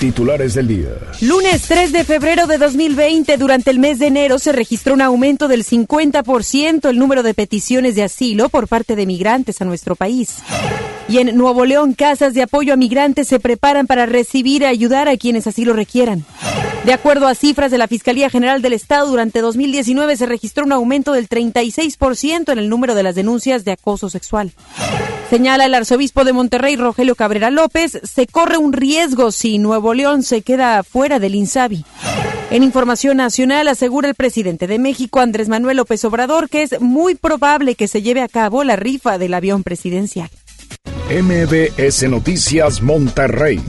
Titulares del día. Lunes 3 de febrero de 2020, durante el mes de enero, se registró un aumento del 50% el número de peticiones de asilo por parte de migrantes a nuestro país. Y en Nuevo León, casas de apoyo a migrantes se preparan para recibir y ayudar a quienes así lo requieran. De acuerdo a cifras de la Fiscalía General del Estado, durante 2019 se registró un aumento del 36% en el número de las denuncias de acoso sexual. Señala el arzobispo de Monterrey, Rogelio Cabrera López, se corre un riesgo si Nuevo León se queda fuera del INSABI. En información nacional asegura el presidente de México, Andrés Manuel López Obrador, que es muy probable que se lleve a cabo la rifa del avión presidencial. MBS Noticias Monterrey,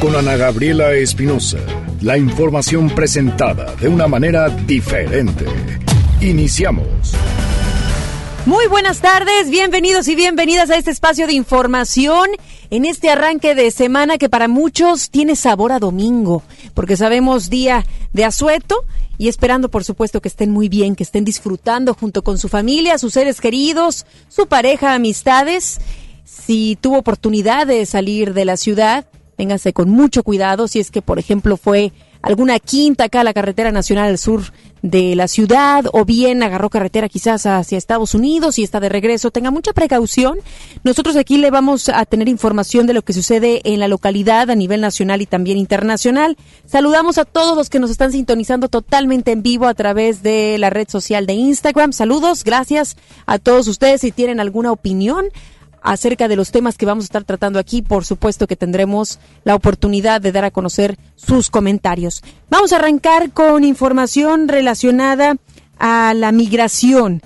con Ana Gabriela Espinosa. La información presentada de una manera diferente. Iniciamos. Muy buenas tardes, bienvenidos y bienvenidas a este espacio de información en este arranque de semana que para muchos tiene sabor a domingo, porque sabemos día de asueto y esperando por supuesto que estén muy bien, que estén disfrutando junto con su familia, sus seres queridos, su pareja, amistades. Si tuvo oportunidad de salir de la ciudad, véngase con mucho cuidado si es que por ejemplo fue alguna quinta acá a la carretera nacional al sur de la ciudad o bien agarró carretera quizás hacia Estados Unidos y está de regreso, tenga mucha precaución. Nosotros aquí le vamos a tener información de lo que sucede en la localidad a nivel nacional y también internacional. Saludamos a todos los que nos están sintonizando totalmente en vivo a través de la red social de Instagram. Saludos, gracias a todos ustedes si tienen alguna opinión acerca de los temas que vamos a estar tratando aquí. Por supuesto que tendremos la oportunidad de dar a conocer sus comentarios. Vamos a arrancar con información relacionada a la migración.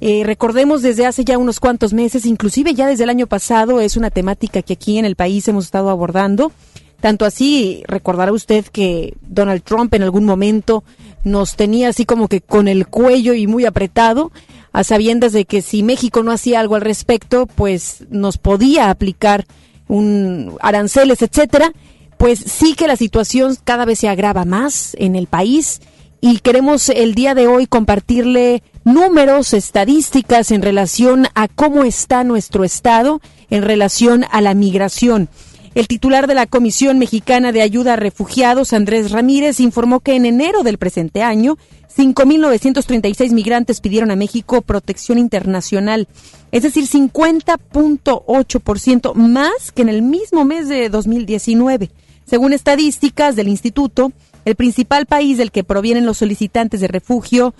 Eh, recordemos desde hace ya unos cuantos meses, inclusive ya desde el año pasado, es una temática que aquí en el país hemos estado abordando. Tanto así, recordará usted que Donald Trump en algún momento nos tenía así como que con el cuello y muy apretado a sabiendas de que si México no hacía algo al respecto, pues nos podía aplicar un aranceles, etcétera, pues sí que la situación cada vez se agrava más en el país y queremos el día de hoy compartirle números, estadísticas en relación a cómo está nuestro estado en relación a la migración. El titular de la Comisión Mexicana de Ayuda a Refugiados, Andrés Ramírez, informó que en enero del presente año 5.936 migrantes pidieron a México protección internacional, es decir, 50.8% más que en el mismo mes de 2019. Según estadísticas del instituto, el principal país del que provienen los solicitantes de refugio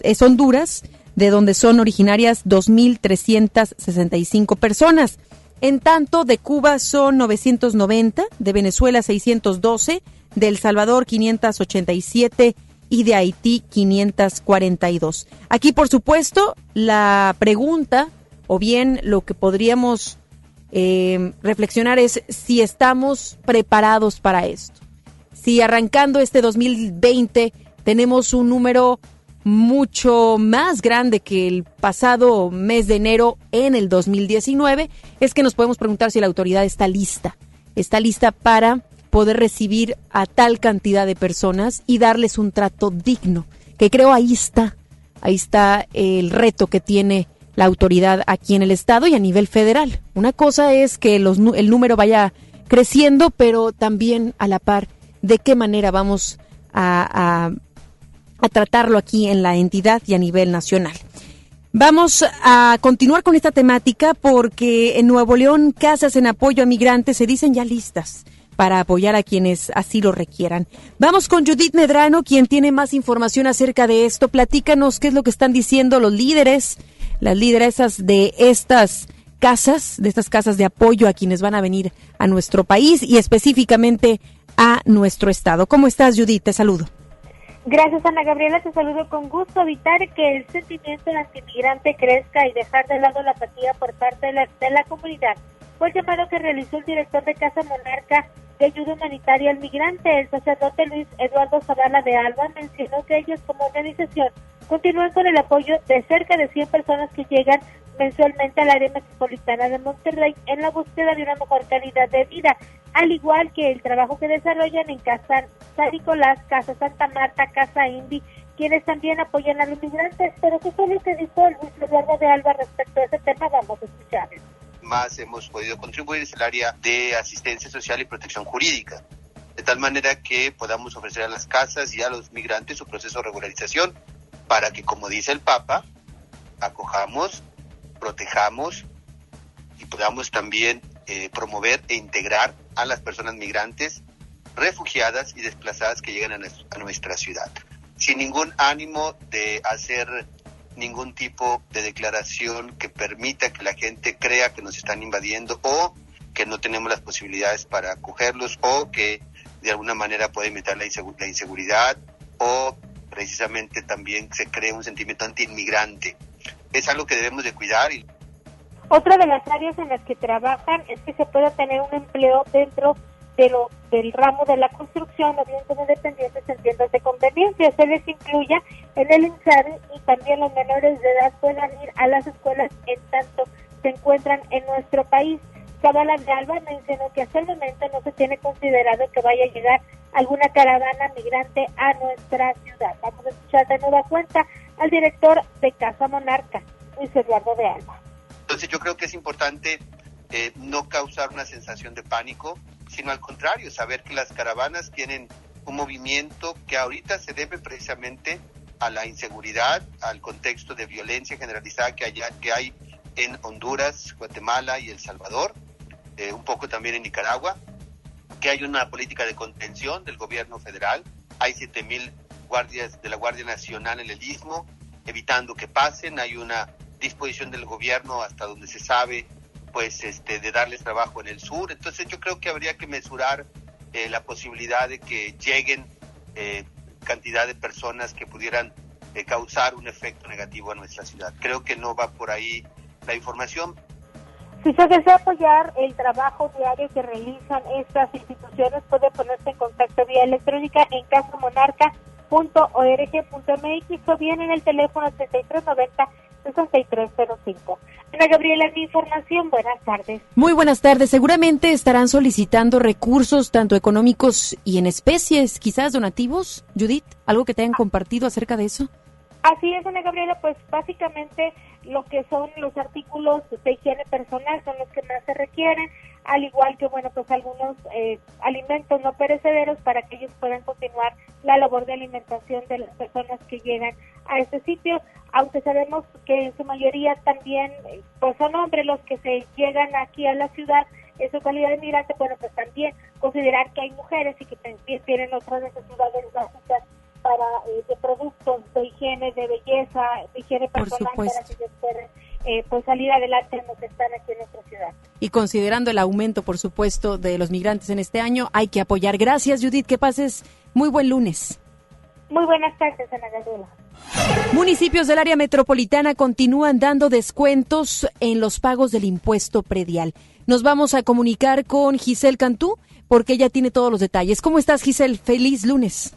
es Honduras, de donde son originarias 2.365 personas. En tanto, de Cuba son 990, de Venezuela 612, de El Salvador 587 y de Haití 542. Aquí, por supuesto, la pregunta o bien lo que podríamos eh, reflexionar es si estamos preparados para esto. Si arrancando este 2020 tenemos un número mucho más grande que el pasado mes de enero en el 2019, es que nos podemos preguntar si la autoridad está lista. Está lista para poder recibir a tal cantidad de personas y darles un trato digno, que creo ahí está, ahí está el reto que tiene la autoridad aquí en el Estado y a nivel federal. Una cosa es que el número vaya creciendo, pero también a la par de qué manera vamos a tratarlo aquí en la entidad y a nivel nacional. Vamos a continuar con esta temática porque en Nuevo León casas en apoyo a migrantes se dicen ya listas para apoyar a quienes así lo requieran. Vamos con Judith Medrano, quien tiene más información acerca de esto. Platícanos qué es lo que están diciendo los líderes, las lideresas de estas casas, de estas casas de apoyo a quienes van a venir a nuestro país y específicamente a nuestro estado. ¿Cómo estás, Judith? Te saludo. Gracias, Ana Gabriela. Te saludo con gusto. Evitar que el sentimiento antimigrante crezca y dejar de lado la apatía por parte de la, de la comunidad fue el llamado que realizó el director de Casa Monarca de Ayuda Humanitaria al Migrante, el sacerdote Luis Eduardo Zavala de Alba, mencionó que ellos como organización continúan con el apoyo de cerca de 100 personas que llegan mensualmente al área metropolitana de Monterrey en la búsqueda de una mejor calidad de vida, al igual que el trabajo que desarrollan en Casa San Nicolás, Casa Santa Marta, Casa Indy, quienes también apoyan a los migrantes. Pero ¿qué fue lo que dijo Luis Eduardo de Alba respecto a ese tema? Vamos a escucharlo. Más hemos podido contribuir es el área de asistencia social y protección jurídica, de tal manera que podamos ofrecer a las casas y a los migrantes su proceso de regularización para que, como dice el Papa, acojamos, protejamos y podamos también eh, promover e integrar a las personas migrantes, refugiadas y desplazadas que llegan a nuestra ciudad sin ningún ánimo de hacer ningún tipo de declaración que permita que la gente crea que nos están invadiendo o que no tenemos las posibilidades para acogerlos o que de alguna manera puede inventar la, inseguridad o precisamente también se cree un sentimiento anti-inmigrante. Es algo que debemos de cuidar. Y... Otra de las áreas en las que trabajan es que se pueda tener un empleo dentro de lo, del ramo de la construcción o bien como dependientes en tiendas de conveniencia. Se les incluya en el INSABI y también los menores de edad puedan ir a las escuelas en tanto se encuentran en nuestro país. Cabala de Alba mencionó que hasta el momento no se tiene considerado que vaya a llegar alguna caravana migrante a nuestra ciudad. Vamos a escuchar de nueva cuenta al director de Casa Monarca, Luis Eduardo de Alba. Entonces yo creo que es importante eh, no causar una sensación de pánico, sino al contrario, saber que las caravanas tienen un movimiento que ahorita se debe precisamente a la inseguridad, al contexto de violencia generalizada que, que hay en Honduras, Guatemala y El Salvador, eh, un poco también en Nicaragua, que hay una política de contención del gobierno federal, hay 7.000 guardias de la Guardia Nacional en el Istmo, evitando que pasen, hay una disposición del gobierno hasta donde se sabe pues este de darles trabajo en el sur. Entonces yo creo que habría que mesurar eh, la posibilidad de que lleguen eh, cantidad de personas que pudieran causar un efecto negativo a nuestra ciudad. Creo que no va por ahí la información. Si se desea apoyar el trabajo diario que realizan estas instituciones, puede ponerse en contacto vía electrónica en casamonarca.org.mx o bien en el teléfono 3390 6305. Ana Gabriela, mi información, buenas tardes. Muy buenas tardes. Seguramente estarán solicitando recursos tanto económicos y en especies, quizás donativos. Judith, ¿algo que te hayan compartido acerca de eso? Así es, Ana Gabriela, pues básicamente lo que son los artículos de higiene personal son los que más se requieren, al igual que, bueno, pues algunos eh, alimentos no perecederos para que ellos puedan continuar la labor de alimentación de las personas que llegan a este sitio, aunque sabemos que en su mayoría también pues son hombres los que se llegan aquí a la ciudad en su calidad de migrante, bueno, pues también considerar que hay mujeres y que también tienen otras necesidades básicas para eh, de productos de higiene, de belleza, de higiene personal para que ellos puedan eh, pues salir adelante en los que están aquí en nuestra ciudad. Y considerando el aumento, por supuesto, de los migrantes en este año, hay que apoyar. Gracias, Judith. Que pases muy buen lunes. Muy buenas tardes, Ana Gabriela. Municipios del área metropolitana continúan dando descuentos en los pagos del impuesto predial. Nos vamos a comunicar con Giselle Cantú porque ella tiene todos los detalles. ¿Cómo estás, Giselle? Feliz lunes.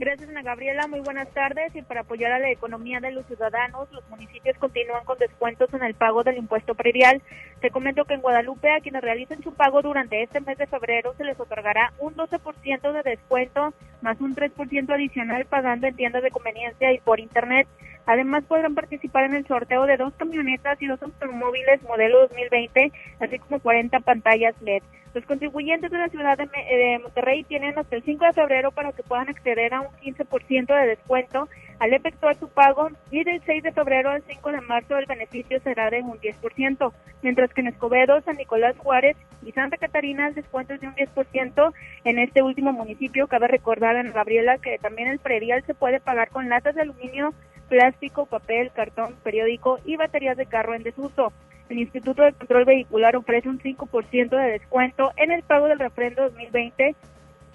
Gracias, Ana Gabriela. Muy buenas tardes. Y para apoyar a la economía de los ciudadanos, los municipios continúan con descuentos en el pago del impuesto predial. Te comento que en Guadalupe, a quienes realicen su pago durante este mes de febrero, se les otorgará un 12% de descuento más un 3% adicional pagando en tiendas de conveniencia y por Internet. Además, podrán participar en el sorteo de dos camionetas y dos automóviles modelo 2020, así como 40 pantallas LED. Los contribuyentes de la ciudad de, Monterrey tienen hasta el 5 de febrero para que puedan acceder a un 15% de descuento al efectuar su pago y del 6 de febrero al 5 de marzo el beneficio será de un 10%, mientras que en Escobedo, San Nicolás Juárez y Santa Catarina el descuento es de un 10% en este último municipio. Cabe recordar en Gabriela que también el predial se puede pagar con latas de aluminio, plástico, papel, cartón, periódico y baterías de carro en desuso. El Instituto de Control Vehicular ofrece un 5% de descuento en el pago del refrendo 2020.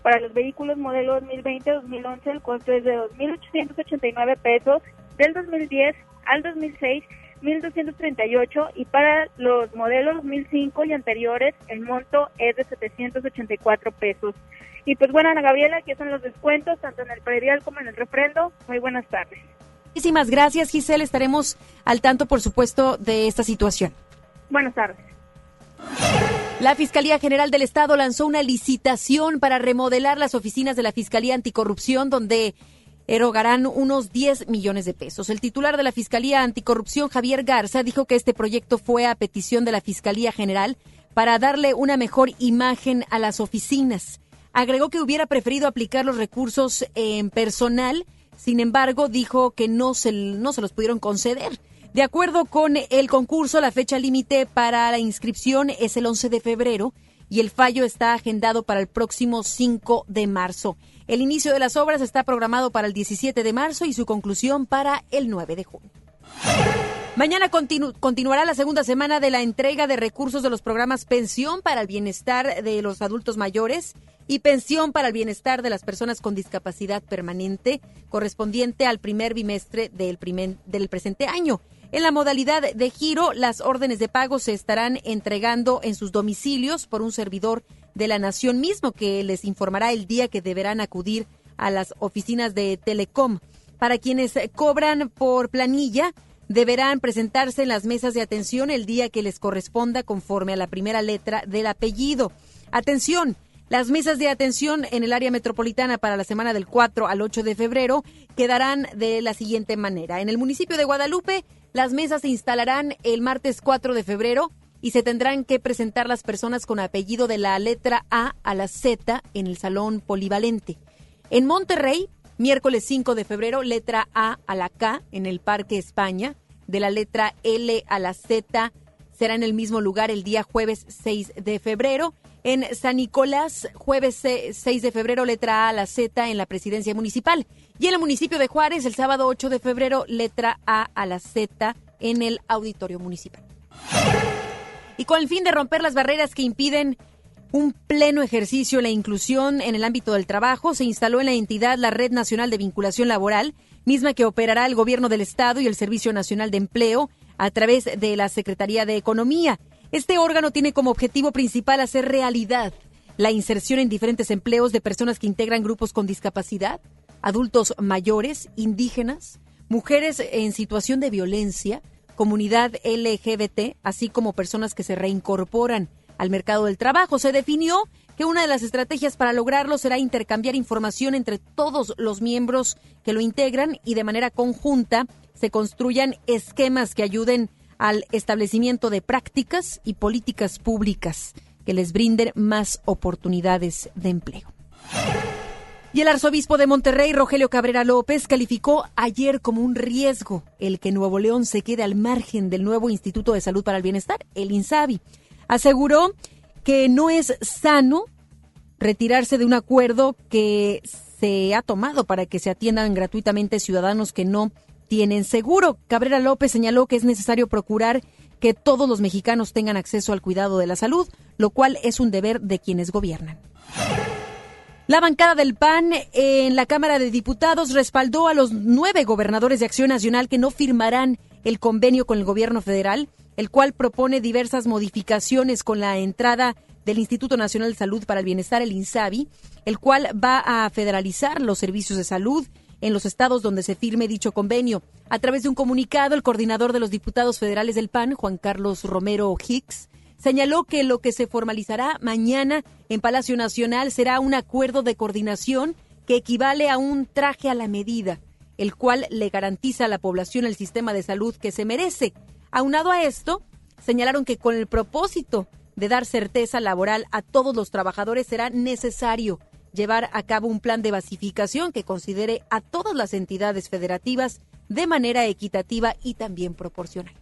Para los vehículos modelo 2020-2011 el costo es de 2.889 pesos, del 2010 al 2006 1.238 y para los modelos 2005 y anteriores el monto es de 784 pesos. Y pues bueno, Ana Gabriela, aquí son los descuentos tanto en el predial como en el refrendo. Muy buenas tardes. Muchísimas gracias, Giselle. Estaremos al tanto, por supuesto, de esta situación. Buenas tardes. La Fiscalía General del Estado lanzó una licitación para remodelar las oficinas de la Fiscalía Anticorrupción, donde erogarán unos 10 millones de pesos. El titular de la Fiscalía Anticorrupción, Javier Garza, dijo que este proyecto fue a petición de la Fiscalía General para darle una mejor imagen a las oficinas. Agregó que hubiera preferido aplicar los recursos en personal, sin embargo, dijo que no se, no se los pudieron conceder. De acuerdo con el concurso, la fecha límite para la inscripción es el 11 de febrero y el fallo está agendado para el próximo 5 de marzo. El inicio de las obras está programado para el 17 de marzo y su conclusión para el 9 de junio. Mañana continuará la segunda semana de la entrega de recursos de los programas Pensión para el Bienestar de los Adultos Mayores y Pensión para el Bienestar de las Personas con Discapacidad Permanente, correspondiente al primer bimestre del, del presente año. En la modalidad de giro, las órdenes de pago se estarán entregando en sus domicilios por un servidor de la Nación mismo que les informará el día que deberán acudir a las oficinas de Telecom. Para quienes cobran por planilla, deberán presentarse en las mesas de atención el día que les corresponda conforme a la primera letra del apellido. Atención, las mesas de atención en el área metropolitana para la semana del 4 al 8 de febrero quedarán de la siguiente manera. En el municipio de Guadalupe, las mesas se instalarán el martes 4 de febrero y se tendrán que presentar las personas con apellido de la letra A a la Z en el salón polivalente. En Monterrey, miércoles 5 de febrero, letra A a la K en el Parque España, de la letra L a la Z será en el mismo lugar el día jueves 6 de febrero en San Nicolás, jueves 6 de febrero, letra A a la Z en la presidencia municipal. Y en el municipio de Juárez, el sábado 8 de febrero, letra A a la Z en el auditorio municipal. Y con el fin de romper las barreras que impiden un pleno ejercicio la inclusión en el ámbito del trabajo, se instaló en la entidad la Red Nacional de Vinculación Laboral, misma que operará el Gobierno del Estado y el Servicio Nacional de Empleo a través de la Secretaría de Economía. Este órgano tiene como objetivo principal hacer realidad la inserción en diferentes empleos de personas que integran grupos con discapacidad, adultos mayores, indígenas, mujeres en situación de violencia, comunidad LGBT, así como personas que se reincorporan al mercado del trabajo. Se definió que una de las estrategias para lograrlo será intercambiar información entre todos los miembros que lo integran y de manera conjunta se construyan esquemas que ayuden al establecimiento de prácticas y políticas públicas que les brinden más oportunidades de empleo. Y el arzobispo de Monterrey, Rogelio Cabrera López, calificó ayer como un riesgo el que Nuevo León se quede al margen del nuevo Instituto de Salud para el Bienestar, el INSABI. Aseguró que no es sano retirarse de un acuerdo que se ha tomado para que se atiendan gratuitamente ciudadanos que no tienen seguro. Cabrera López señaló que es necesario procurar que todos los mexicanos tengan acceso al cuidado de la salud, lo cual es un deber de quienes gobiernan. La bancada del PAN en la Cámara de Diputados respaldó a los nueve gobernadores de Acción Nacional que no firmarán el convenio con el gobierno federal, el cual propone diversas modificaciones con la entrada del Instituto Nacional de Salud para el Bienestar, el INSABI, el cual va a federalizar los servicios de salud en los estados donde se firme dicho convenio. A través de un comunicado, el coordinador de los diputados federales del PAN, Juan Carlos Romero Hicks, señaló que lo que se formalizará mañana en Palacio Nacional será un acuerdo de coordinación que equivale a un traje a la medida, el cual le garantiza a la población el sistema de salud que se merece. Aunado a esto, señalaron que con el propósito de dar certeza laboral a todos los trabajadores será necesario llevar a cabo un plan de basificación que considere a todas las entidades federativas de manera equitativa y también proporcional.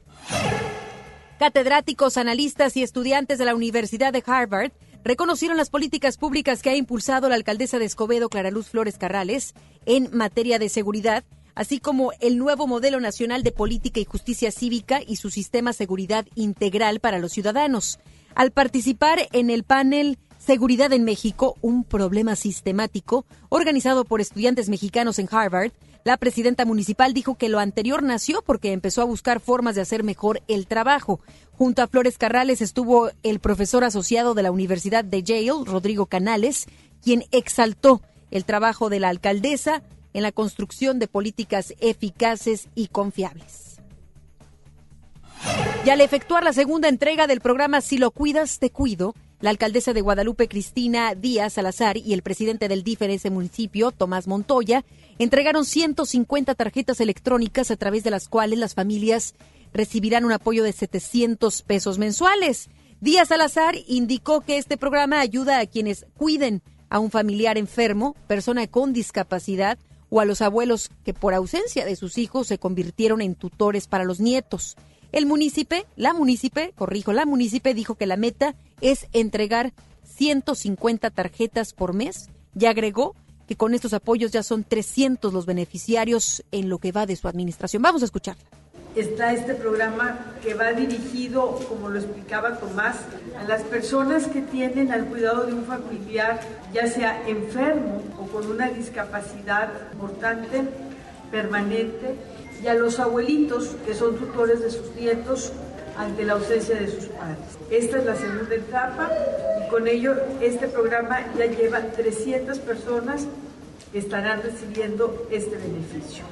Catedráticos, analistas y estudiantes de la Universidad de Harvard reconocieron las políticas públicas que ha impulsado la alcaldesa de Escobedo, Clara Luz Flores Carrales, en materia de seguridad, así como el nuevo modelo nacional de política y justicia cívica y su sistema seguridad integral para los ciudadanos. Al participar en el panel Seguridad en México, un problema sistemático, organizado por estudiantes mexicanos en Harvard, la presidenta municipal dijo que lo anterior nació porque empezó a buscar formas de hacer mejor el trabajo. Junto a Flores Carrales estuvo el profesor asociado de la Universidad de Yale, Rodrigo Canales, quien exaltó el trabajo de la alcaldesa en la construcción de políticas eficaces y confiables. Y al efectuar la segunda entrega del programa Si lo cuidas, te cuido, La alcaldesa de Guadalupe, Cristina Díaz Salazar, y el presidente del DIF ese municipio, Tomás Montoya, entregaron 150 tarjetas electrónicas a través de las cuales las familias recibirán un apoyo de 700 pesos mensuales. Díaz Salazar indicó que este programa ayuda a quienes cuiden a un familiar enfermo, persona con discapacidad o a los abuelos que por ausencia de sus hijos se convirtieron en tutores para los nietos. El municipio, la municipio, corrijo, la municipio dijo que la meta es entregar 150 tarjetas por mes y agregó que con estos apoyos ya son 300 los beneficiarios en lo que va de su administración. Vamos a escucharla está este programa que va dirigido, como lo explicaba Tomás, a las personas que tienen al cuidado de un familiar, ya sea enfermo o con una discapacidad importante, permanente, y a los abuelitos que son tutores de sus nietos ante la ausencia de sus padres. Esta es la segunda etapa y con ello este programa ya lleva 300 personas que estarán recibiendo este beneficio.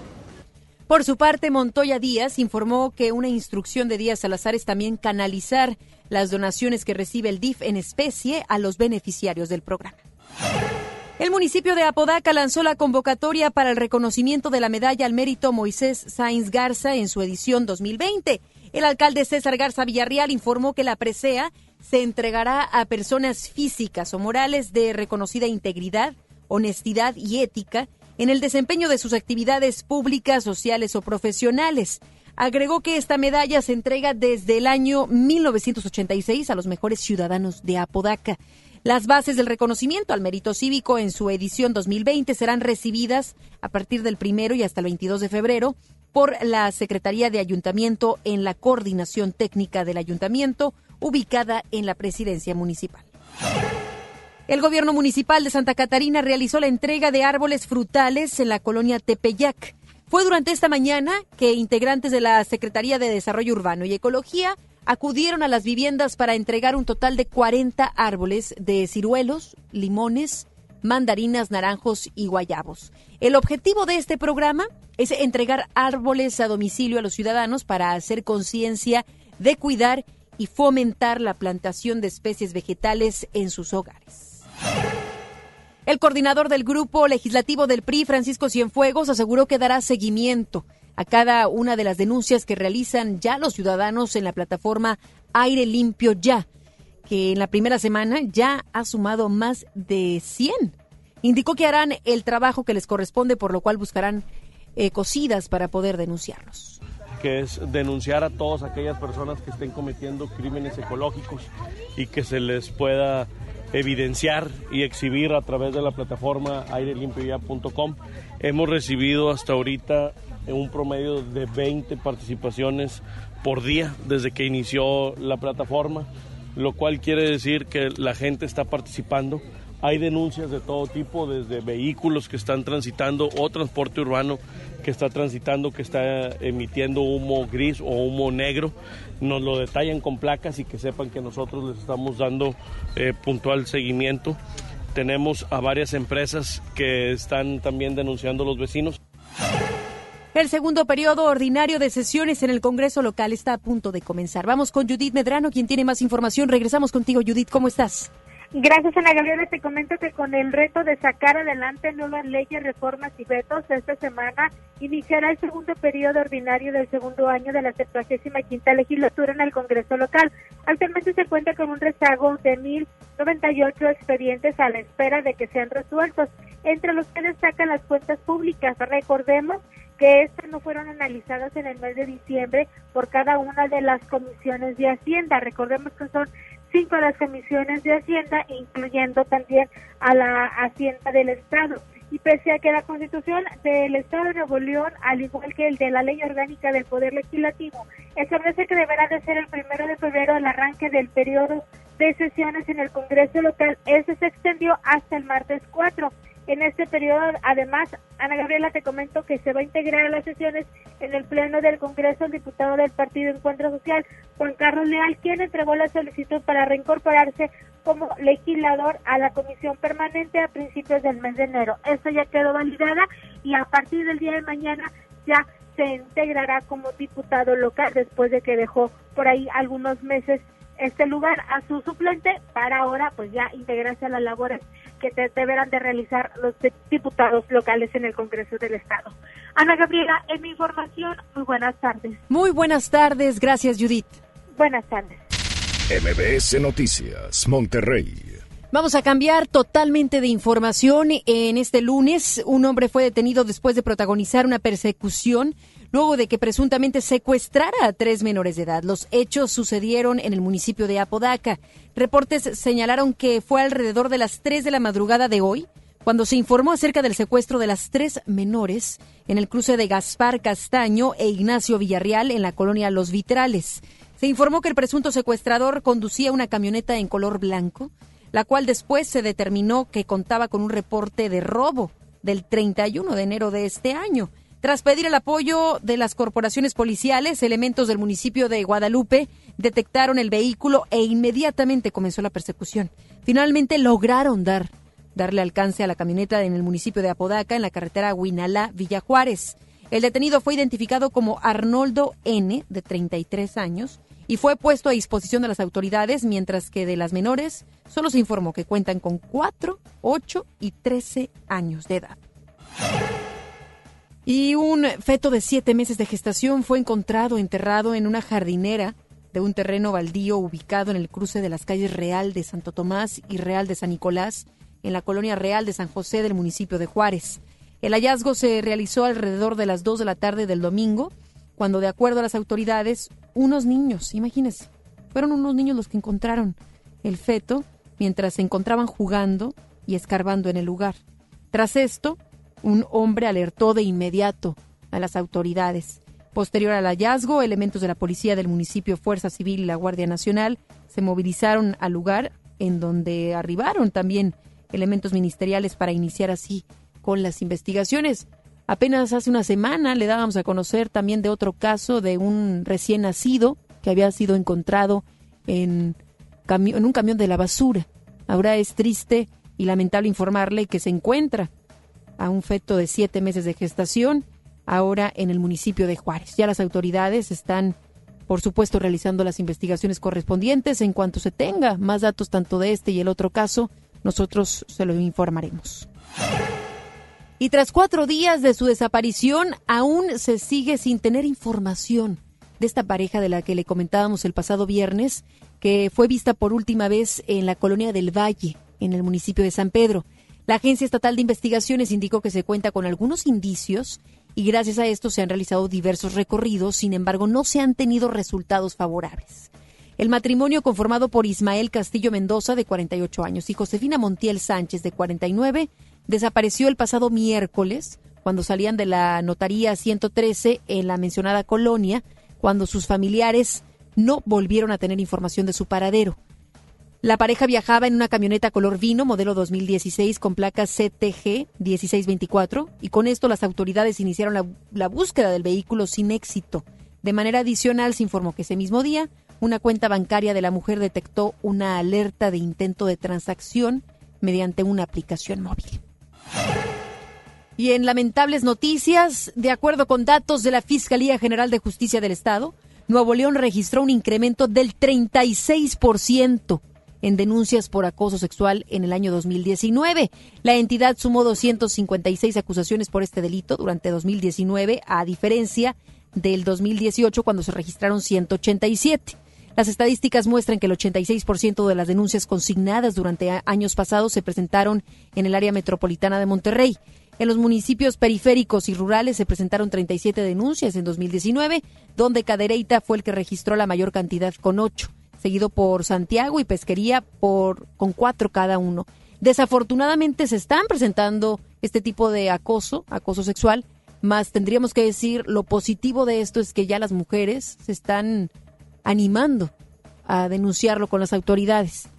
Por su parte, Montoya Díaz informó que una instrucción de Díaz Salazar es también canalizar las donaciones que recibe el DIF en especie a los beneficiarios del programa. El municipio de Apodaca lanzó la convocatoria para el reconocimiento de la medalla al mérito Moisés Sainz Garza en su edición 2020. El alcalde César Garza Villarreal informó que la presea se entregará a personas físicas o morales de reconocida integridad, honestidad y ética en el desempeño de sus actividades públicas, sociales o profesionales. Agregó que esta medalla se entrega desde el año 1986 a los mejores ciudadanos de Apodaca. Las bases del reconocimiento al mérito cívico en su edición 2020 serán recibidas a partir del primero y hasta el 22 de febrero por la Secretaría de Ayuntamiento en la coordinación técnica del ayuntamiento ubicada en la presidencia municipal. El gobierno municipal de Santa Catarina realizó la entrega de árboles frutales en la colonia Tepeyac. Fue durante esta mañana que integrantes de la Secretaría de Desarrollo Urbano y Ecología acudieron a las viviendas para entregar un total de 40 árboles de ciruelos, limones, mandarinas, naranjos y guayabos. El objetivo de este programa es entregar árboles a domicilio a los ciudadanos para hacer conciencia de cuidar y fomentar la plantación de especies vegetales en sus hogares. El coordinador del grupo legislativo del PRI, Francisco Cienfuegos, aseguró que dará seguimiento a cada una de las denuncias que realizan ya los ciudadanos en la plataforma Aire Limpio Ya, que en la primera semana ya ha sumado más de 100. Indicó que harán el trabajo que les corresponde, por lo cual buscarán eh, para poder denunciarlos que es denunciar a todas aquellas personas que estén cometiendo crímenes ecológicos y que se les pueda evidenciar y exhibir a través de la plataforma airelimpioya.com. Hemos recibido hasta ahorita un promedio de 20 participaciones por día desde que inició la plataforma, lo cual quiere decir que la gente está participando. Hay denuncias de todo tipo, desde vehículos que están transitando o transporte urbano que está transitando, que está emitiendo humo gris o humo negro, nos lo detallan con placas y que sepan que nosotros les estamos dando eh, puntual seguimiento. Tenemos a varias empresas que están también denunciando a los vecinos. El segundo periodo ordinario de sesiones en el Congreso local está a punto de comenzar. Vamos con Judith Medrano, quien tiene más información. Regresamos contigo, Judith. ¿Cómo estás? Gracias, Ana Gabriela. Te comento que con el reto de sacar adelante nuevas leyes, reformas y vetos, esta semana iniciará el segundo periodo ordinario del segundo año de la 75 legislatura en el Congreso local. Actualmente se cuenta con un rezago de 1.098 expedientes a la espera de que sean resueltos, entre los que destacan las cuentas públicas. Recordemos que estas no fueron analizadas en el mes de diciembre por cada una de las comisiones de Hacienda. Recordemos que son cinco las comisiones de Hacienda, incluyendo también a la Hacienda del Estado. Y pese a que la Constitución del Estado de Nuevo León, al igual que el de la Ley Orgánica del Poder Legislativo, establece que deberá de ser el primero de febrero el arranque del periodo de sesiones en el Congreso local, ese se extendió hasta el martes 4. En este periodo, además, Ana Gabriela, te comento que se va a integrar a las sesiones en el Pleno del Congreso el diputado del Partido Encuentro Social, Juan Carlos Leal, quien entregó la solicitud para reincorporarse como legislador a la comisión permanente a principios del mes de enero. Esto ya quedó validada y a partir del día de mañana ya se integrará como diputado local después de que dejó por ahí algunos meses este lugar a su suplente para ahora pues ya integrarse a las labores que deberán de realizar los diputados locales en el Congreso del Estado. Ana Gabriela, en mi información, muy buenas tardes. Muy buenas tardes, gracias Judith. Buenas tardes. MBS Noticias, Monterrey. Vamos a cambiar totalmente de información. En este lunes, un hombre fue detenido después de protagonizar una persecución luego de que presuntamente secuestrara a tres menores de edad. Los hechos sucedieron en el municipio de Apodaca. Reportes señalaron que fue alrededor de las 3 de la madrugada de hoy cuando se informó acerca del secuestro de las tres menores en el cruce de Gaspar Castaño e Ignacio Villarreal en la colonia Los Vitrales. Se informó que el presunto secuestrador conducía una camioneta en color blanco, la cual después se determinó que contaba con un reporte de robo del 31 de enero de este año. Tras pedir el apoyo de las corporaciones policiales, elementos del municipio de Guadalupe detectaron el vehículo e inmediatamente comenzó la persecución. Finalmente lograron dar darle alcance a la camioneta en el municipio de Apodaca, en la carretera Huinalá, Villa Juárez. El detenido fue identificado como Arnoldo N., de 33 años, y fue puesto a disposición de las autoridades, mientras que de las menores solo se informó que cuentan con 4, 8 y 13 años de edad. Y un feto de siete meses de gestación fue encontrado enterrado en una jardinera de un terreno baldío ubicado en el cruce de las calles Real de Santo Tomás y Real de San Nicolás, en la colonia Real de San José del municipio de Juárez. El hallazgo se realizó alrededor de las 2 de la tarde del domingo, cuando de acuerdo a las autoridades, unos niños, imagínense, fueron unos niños los que encontraron el feto mientras se encontraban jugando y escarbando en el lugar. Tras esto, un hombre alertó de inmediato a las autoridades. Posterior al hallazgo, elementos de la policía del municipio, Fuerza Civil y la Guardia Nacional se movilizaron al lugar en donde arribaron también elementos ministeriales para iniciar así con las investigaciones. Apenas hace una semana le dábamos a conocer también de otro caso de un recién nacido que había sido encontrado en, en un camión de la basura. Ahora es triste y lamentable informarle que se encuentra a un feto de siete meses de gestación, ahora en el municipio de Juárez. Ya las autoridades están, por supuesto, realizando las investigaciones correspondientes. En cuanto se tenga más datos tanto de este y el otro caso, nosotros se lo informaremos. Y tras cuatro días de su desaparición, aún se sigue sin tener información de esta pareja de la que le comentábamos el pasado viernes, que fue vista por última vez en la colonia del Valle, en el municipio de San Pedro. La Agencia Estatal de Investigaciones indicó que se cuenta con algunos indicios y gracias a esto se han realizado diversos recorridos, sin embargo no se han tenido resultados favorables. El matrimonio conformado por Ismael Castillo Mendoza, de 48 años, y Josefina Montiel Sánchez, de 49, desapareció el pasado miércoles cuando salían de la notaría 113 en la mencionada colonia, cuando sus familiares no volvieron a tener información de su paradero. La pareja viajaba en una camioneta color vino modelo 2016 con placa CTG 1624 y con esto las autoridades iniciaron la, la, búsqueda del vehículo sin éxito. De manera adicional se informó que ese mismo día una cuenta bancaria de la mujer detectó una alerta de intento de transacción mediante una aplicación móvil. Y en lamentables noticias, de acuerdo con datos de la Fiscalía General de Justicia del Estado, Nuevo León registró un incremento del 36% en denuncias por acoso sexual en el año 2019. La entidad sumó 256 acusaciones por este delito durante 2019, a diferencia del 2018 cuando se registraron 187. Las estadísticas muestran que el 86% de las denuncias consignadas durante años pasados se presentaron en el área metropolitana de Monterrey. En los municipios periféricos y rurales se presentaron 37 denuncias en 2019, donde Cadereyta fue el que registró la mayor cantidad con 8 seguido por Santiago y Pesquería por, con cuatro cada uno. Desafortunadamente se están presentando este tipo de acoso, acoso sexual, más tendríamos que decir lo positivo de esto es que ya las mujeres se están animando a denunciarlo con las autoridades.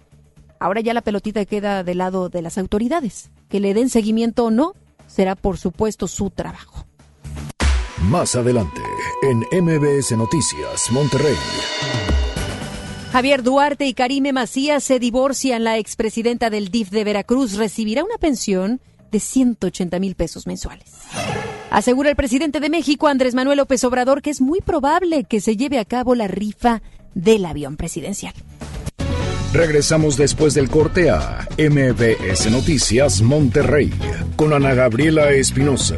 Ahora ya la pelotita queda del lado de las autoridades. Que le den seguimiento o no, será por supuesto su trabajo. Más adelante, en MBS Noticias, Monterrey. Javier Duarte y Karime Macías se divorcian. La expresidenta del DIF de Veracruz recibirá una pensión de 180 mil pesos mensuales. Asegura el presidente de México, Andrés Manuel López Obrador, que es muy probable que se lleve a cabo la rifa del avión presidencial. Regresamos después del corte a MBS Noticias Monterrey con Ana Gabriela Espinosa.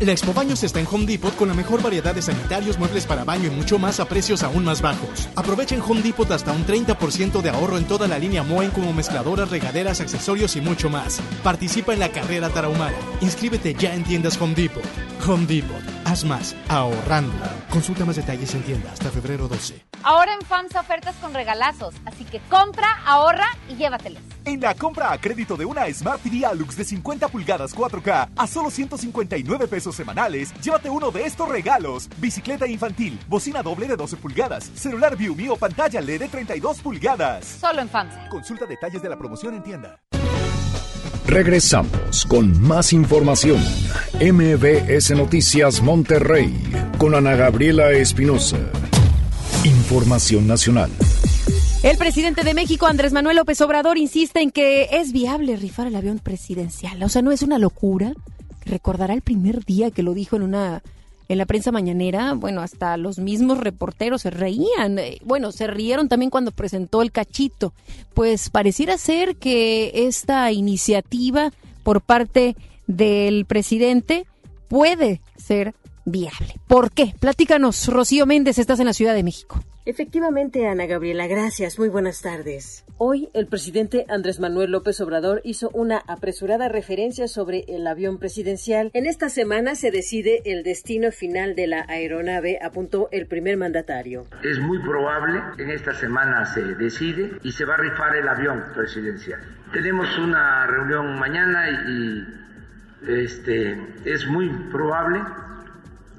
La Expo Baños está en Home Depot con la mejor variedad de sanitarios, muebles para baño y mucho más a precios aún más bajos. Aprovecha en Home Depot hasta un 30% de ahorro en toda la línea Moen como mezcladoras, regaderas, accesorios y mucho más. Participa en la carrera tarahumara. Inscríbete ya en tiendas Home Depot. Home Depot. Haz más ahorrando. Consulta más detalles en tienda hasta febrero 12. Ahora en FAMSA ofertas con regalazos, así que compra, ahorra y llévatelos. En la compra a crédito de una Smart TV Alux de 50 pulgadas 4K a solo 159 pesos semanales, llévate uno de estos regalos: bicicleta infantil, bocina doble de 12 pulgadas, celular View o pantalla LED de 32 pulgadas. Solo en FAMSA. Consulta detalles de la promoción en tienda. Regresamos con más información. MBS Noticias Monterrey con Ana Gabriela Espinosa. Información nacional. El presidente de México, Andrés Manuel López Obrador, insiste en que es viable rifar el avión presidencial. O sea, no es una locura. Recordará el primer día que lo dijo en una en la prensa mañanera, bueno, hasta los mismos reporteros se reían. Eh, Bueno, se rieron también cuando presentó el cachito. Pues pareciera ser que esta iniciativa por parte del presidente puede ser viable. ¿Por qué? Platícanos, Rocío Méndez, estás en la Ciudad de México. Efectivamente, Ana Gabriela, gracias. Muy buenas tardes. Hoy el presidente Andrés Manuel López Obrador hizo una apresurada referencia sobre el avión presidencial. En esta semana se decide el destino final de la aeronave, apuntó el primer mandatario. Es muy probable, en esta semana se decide y se va a rifar el avión presidencial. Tenemos una reunión mañana y, y, este, es muy probable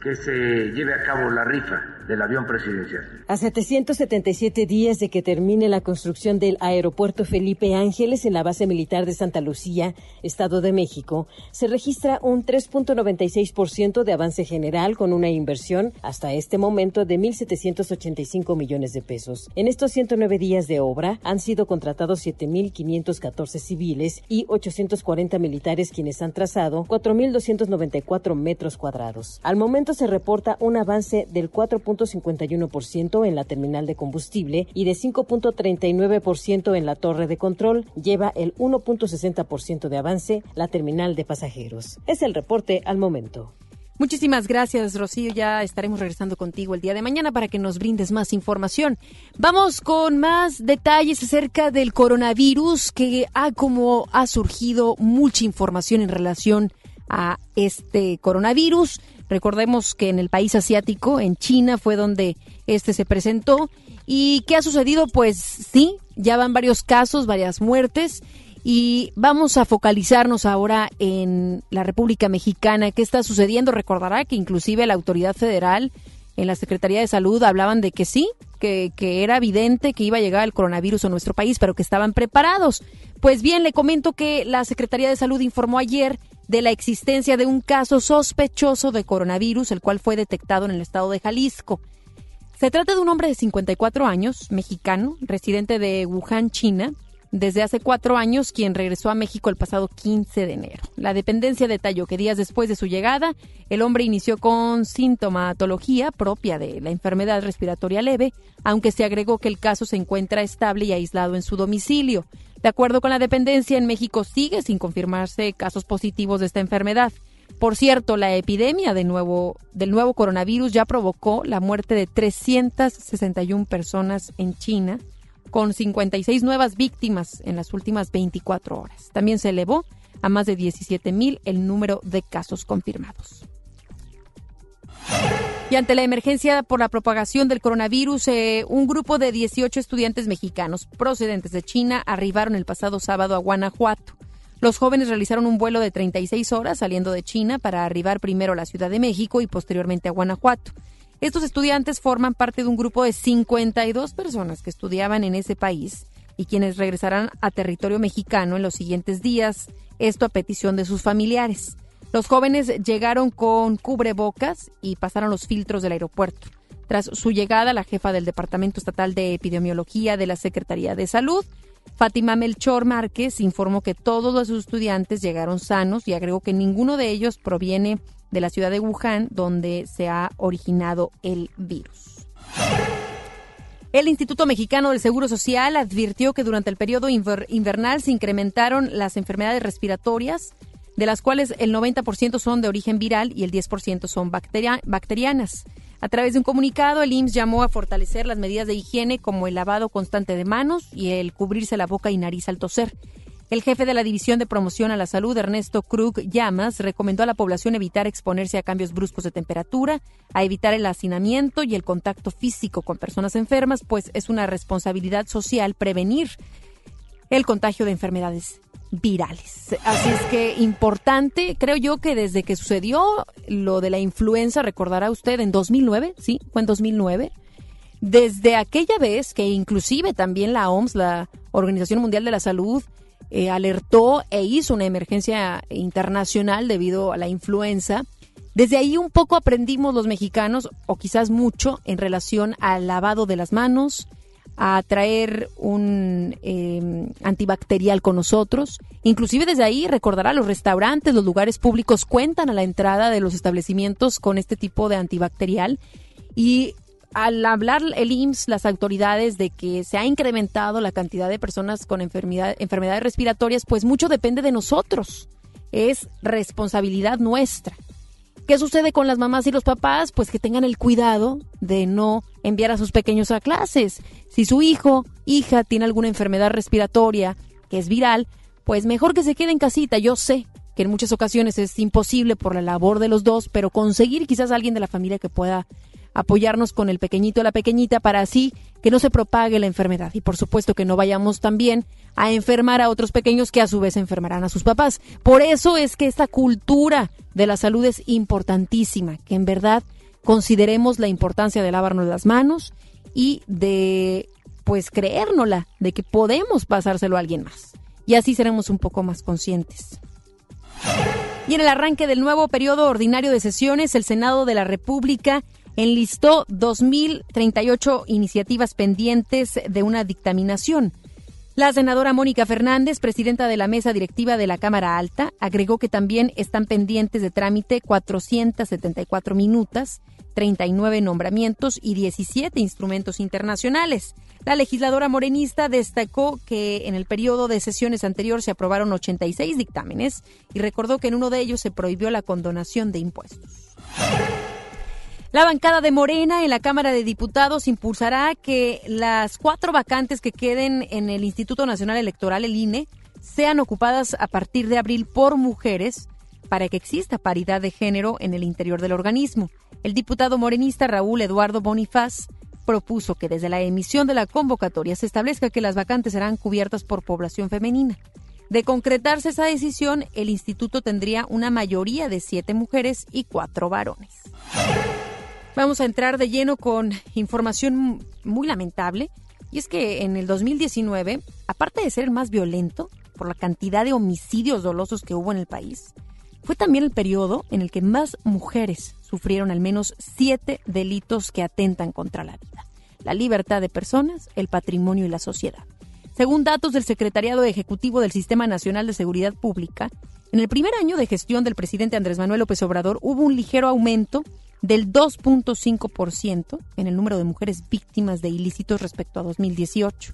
que se lleve a cabo la rifa del avión presidencial. A 777 días de que termine la construcción del aeropuerto Felipe Ángeles en la base militar de Santa Lucía, Estado de México, se registra un 3.96% de avance general con una inversión hasta este momento de 1.785 millones de pesos. En estos 109 días de obra han sido contratados 7.514 civiles y 840 militares quienes han trazado 4.294 metros cuadrados. Al momento se reporta un avance del 4.51% en la terminal de combustible y de 5.39% en la torre de control. Lleva el 1.60% de avance la terminal de pasajeros. Es el reporte al momento. Muchísimas gracias, Rocío. Ya estaremos regresando contigo el día de mañana para que nos brindes más información. Vamos con más detalles acerca del coronavirus, que ha como ha surgido mucha información en relación a este coronavirus. Recordemos que en el país asiático, en China, fue donde este se presentó. ¿Y qué ha sucedido? Pues sí, ya van varios casos, varias muertes. Y vamos a focalizarnos ahora en la República Mexicana. ¿Qué está sucediendo? Recordará que inclusive la autoridad federal en la Secretaría de Salud hablaban de que sí, que, que, era evidente que iba a llegar el coronavirus a nuestro país, pero que estaban preparados. Pues bien, le comento que la Secretaría de Salud informó ayer de la existencia de un caso sospechoso de coronavirus, el cual fue detectado en el estado de Jalisco. Se trata de un hombre de 54 años, mexicano, residente de Wuhan, China, desde hace cuatro años, quien regresó a México el pasado 15 de enero. La dependencia detalló que días después de su llegada, el hombre inició con sintomatología propia de la enfermedad respiratoria leve, aunque se agregó que el caso se encuentra estable y aislado en su domicilio. De acuerdo con la dependencia, en México sigue sin confirmarse casos positivos de esta enfermedad. Por cierto, la epidemia del nuevo coronavirus ya provocó la muerte de 361 personas en China, con 56 nuevas víctimas en las últimas 24 horas. También se elevó a más de 17 mil el número de casos confirmados. Y ante la emergencia por la propagación del coronavirus, eh, un grupo de 18 estudiantes mexicanos procedentes de China arribaron el pasado sábado a Guanajuato. Los jóvenes realizaron un vuelo de 36 horas saliendo de China para arribar primero a la Ciudad de México y posteriormente a Guanajuato. Estos estudiantes forman parte de un grupo de 52 personas que estudiaban en ese país y quienes regresarán a territorio mexicano en los siguientes días, esto a petición de sus familiares. Los jóvenes llegaron con cubrebocas y pasaron los filtros del aeropuerto. Tras su llegada, la jefa del Departamento Estatal de Epidemiología de la Secretaría de Salud, Fátima Melchor Márquez, informó que todos los estudiantes llegaron sanos y agregó que ninguno de ellos proviene de la ciudad de Wuhan, donde se ha originado el virus. El Instituto Mexicano del Seguro Social advirtió que durante el periodo invernal se incrementaron las enfermedades respiratorias, de las cuales el 90% son de origen viral y el 10% son bacterianas. A través de un comunicado, el IMSS llamó a fortalecer las medidas de higiene como el lavado constante de manos y el cubrirse la boca y nariz al toser. El jefe de la División de Promoción a la Salud, Ernesto Krug Llamas, recomendó a la población evitar exponerse a cambios bruscos de temperatura, a evitar el hacinamiento y el contacto físico con personas enfermas, pues es una responsabilidad social prevenir el contagio de enfermedades virales. Así es que importante, creo yo que desde que sucedió lo de la influenza, recordará usted en 2009, sí, fue en 2009. Desde aquella vez que inclusive también la OMS, la Organización Mundial de la Salud, eh, alertó e hizo una emergencia internacional debido a la influenza. Desde ahí un poco aprendimos los mexicanos, o quizás mucho, en relación al lavado de las manos, a traer un em, antibacterial con nosotros. Inclusive desde ahí, recordará, los restaurantes, los lugares públicos cuentan a la entrada de los establecimientos con este tipo de antibacterial. Y al hablar el IMSS, las autoridades de que se ha incrementado la cantidad de personas con enfermedad, enfermedades respiratorias, pues mucho depende de nosotros. Es responsabilidad nuestra. ¿Qué sucede con las mamás y los papás? Pues que tengan el cuidado de no enviar a sus pequeños a clases. Si su hijo, hija tiene alguna enfermedad respiratoria que es viral, pues mejor que se quede en casita. Yo sé que en muchas ocasiones es imposible por la labor de los dos, pero conseguir quizás alguien de la familia que pueda apoyarnos con el pequeñito o la pequeñita para así que no se propague la enfermedad y por supuesto que no vayamos también a enfermar a otros pequeños que a su vez enfermarán a sus papás. Por eso es que esta cultura de la salud es importantísima, que en verdad consideremos la importancia de lavarnos las manos y de pues creérnosla de que podemos pasárselo a alguien más. Y así seremos un poco más conscientes. Y en el arranque del nuevo periodo ordinario de sesiones, el Senado de la República enlistó 2.038 iniciativas pendientes de una dictaminación. La senadora Mónica Fernández, presidenta de la mesa directiva de la Cámara Alta, agregó que también están pendientes de trámite 474 minutas, 39 nombramientos y 17 instrumentos internacionales. La legisladora morenista destacó que en el periodo de sesiones anterior se aprobaron 86 dictámenes y recordó que en uno de ellos se prohibió la condonación de impuestos. La bancada de Morena en la Cámara de Diputados impulsará que las cuatro vacantes que queden en el Instituto Nacional Electoral, el INE, sean ocupadas a partir de abril por mujeres para que exista paridad de género en el interior del organismo. El diputado morenista Raúl Eduardo Bonifaz propuso que desde la emisión de la convocatoria se establezca que las vacantes serán cubiertas por población femenina. De concretarse esa decisión, el instituto tendría una mayoría de siete mujeres y cuatro varones. Vamos a entrar de lleno con información muy lamentable. Y es que en el 2019, aparte de ser el más violento por la cantidad de homicidios dolosos que hubo en el país, fue también el periodo en el que más mujeres sufrieron al menos siete delitos que atentan contra la vida, la libertad de personas, el patrimonio y la sociedad. Según datos del Secretariado Ejecutivo del Sistema Nacional de Seguridad Pública, en el primer año de gestión del presidente Andrés Manuel López Obrador hubo un ligero aumento del 2.5% en el número de mujeres víctimas de ilícitos respecto a 2018.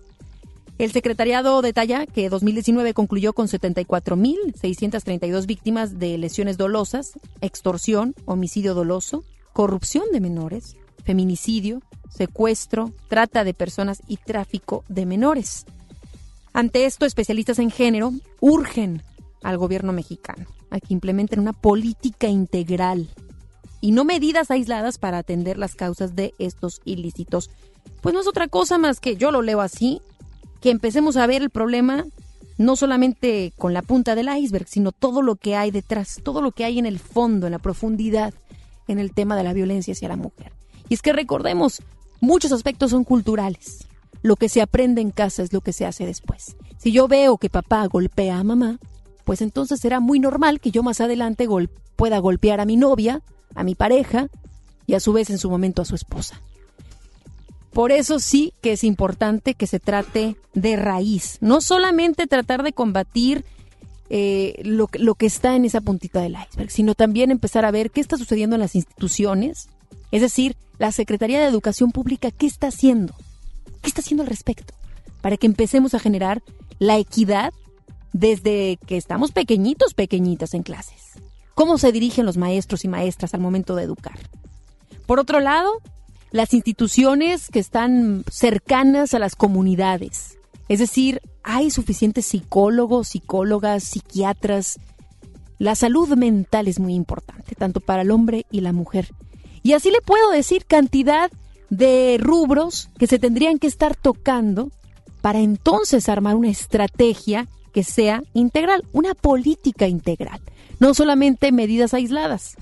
El secretariado detalla que 2019 concluyó con 74.632 víctimas de lesiones dolosas, extorsión, homicidio doloso, corrupción de menores, feminicidio, secuestro, trata de personas y tráfico de menores. Ante esto, especialistas en género urgen al gobierno mexicano a que implementen una política integral y no medidas aisladas para atender las causas de estos ilícitos. Pues no es otra cosa más que, yo lo leo así, que empecemos a ver el problema no solamente con la punta del iceberg, sino todo lo que hay detrás, todo lo que hay en el fondo, en la profundidad, en el tema de la violencia hacia la mujer. Y es que recordemos, muchos aspectos son culturales lo que se aprende en casa es lo que se hace después. Si yo veo que papá golpea a mamá, pues entonces será muy normal que yo más adelante pueda golpear a mi novia, a mi pareja y a su vez en su momento a su esposa. Por eso sí que es importante que se trate de raíz, no solamente tratar de combatir eh, lo, lo que está en esa puntita del iceberg, sino también empezar a ver qué está sucediendo en las instituciones, es decir, la Secretaría de Educación Pública, ¿qué está haciendo? ¿Qué está haciendo al respecto? Para que empecemos a generar la equidad desde que estamos pequeñitos, pequeñitas en clases. ¿Cómo se dirigen los maestros y maestras al momento de educar? Por otro lado, las instituciones que están cercanas a las comunidades. Es decir, hay suficientes psicólogos, psicólogas, psiquiatras. La salud mental es muy importante, tanto para el hombre y la mujer. Y así le puedo decir cantidad de rubros que se tendrían que estar tocando para entonces armar una estrategia que sea integral, una política integral, no solamente medidas aisladas,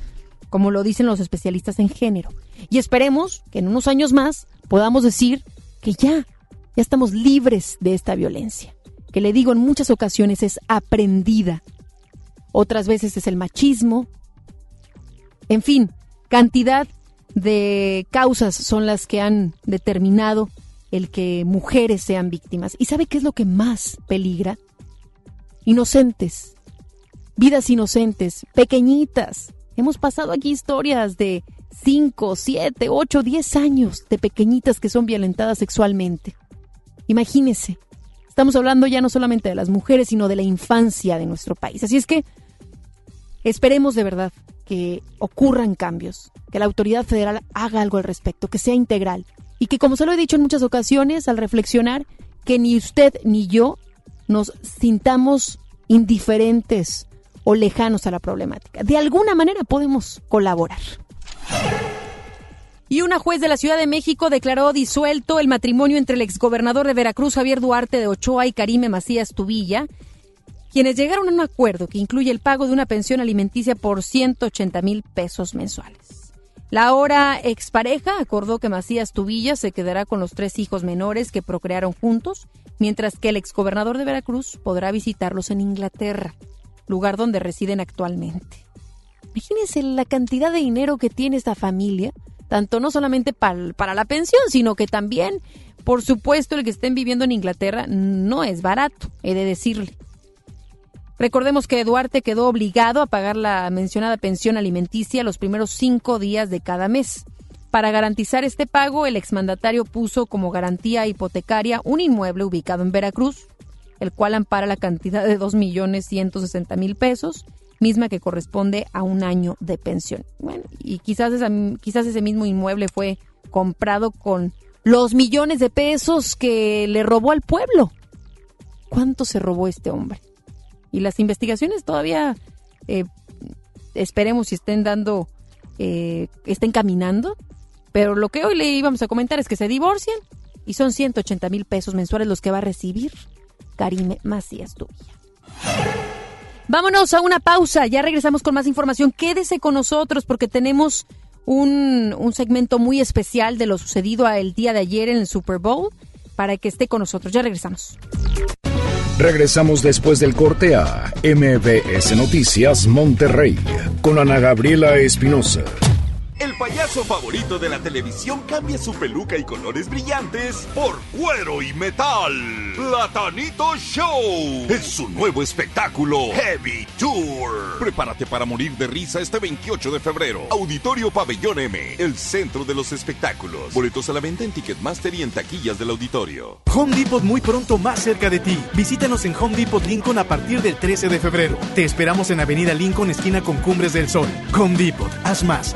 como lo dicen los especialistas en género. Y esperemos que en unos años más podamos decir que ya, ya estamos libres de esta violencia, que le digo en muchas ocasiones es aprendida, otras veces es el machismo, en fin, cantidad de causas son las que han determinado el que mujeres sean víctimas. ¿Y sabe qué es lo que más peligra? Inocentes, vidas inocentes, pequeñitas. Hemos pasado aquí historias de 5, 7, 8, 10 años de pequeñitas que son violentadas sexualmente. Imagínese, estamos hablando ya no solamente de las mujeres, sino de la infancia de nuestro país. Así es que esperemos de verdad que ocurran cambios, que la autoridad federal haga algo al respecto, que sea integral y que, como se lo he dicho en muchas ocasiones, al reflexionar, que ni usted ni yo nos sintamos indiferentes o lejanos a la problemática. De alguna manera podemos colaborar. Y una juez de la Ciudad de México declaró disuelto el matrimonio entre el exgobernador de Veracruz, Javier Duarte de Ochoa, y Karime Macías Tubilla, quienes llegaron a un acuerdo que incluye el pago de una pensión alimenticia por 180 mil pesos mensuales. La ahora expareja acordó que Macías Tubilla se quedará con los tres hijos menores que procrearon juntos, mientras que el exgobernador de Veracruz podrá visitarlos en Inglaterra, lugar donde residen actualmente. Imagínense la cantidad de dinero que tiene esta familia, tanto no solamente para, para la pensión, sino que también, por supuesto, el que estén viviendo en Inglaterra no es barato, he de decirle. Recordemos que Duarte quedó obligado a pagar la mencionada pensión alimenticia los primeros cinco días de cada mes. Para garantizar este pago, el exmandatario puso como garantía hipotecaria un inmueble ubicado en Veracruz, el cual ampara la cantidad de 2.160.000 pesos, misma que corresponde a un año de pensión. Bueno, y quizás, quizás ese mismo inmueble fue comprado con los millones de pesos que le robó al pueblo. ¿Cuánto se robó este hombre? y las investigaciones todavía eh, esperemos si estén dando, eh, estén caminando, pero lo que hoy le íbamos a comentar es que se divorcian y son 180 mil pesos mensuales los que va a recibir Karime Macías Tubilla. Vámonos a una pausa, ya regresamos con más información. Quédese con nosotros porque tenemos un, un segmento muy especial de lo sucedido el día de ayer en el Super Bowl para que esté con nosotros. Ya regresamos. Regresamos después del corte a MBS Noticias Monterrey con Ana Gabriela Espinosa. El payaso favorito de la televisión cambia su peluca y colores brillantes por cuero y metal. Platanito Show es su nuevo espectáculo Heavy Tour. Prepárate para morir de risa este 28 de febrero. Auditorio Pabellón M, el centro de los espectáculos. Boletos a la venta en Ticketmaster y en taquillas del auditorio. Home Depot muy pronto más cerca de ti. Visítanos en Home Depot Lincoln a partir del 13 de febrero. Te esperamos en Avenida Lincoln, esquina con Cumbres del Sol. Home Depot, haz más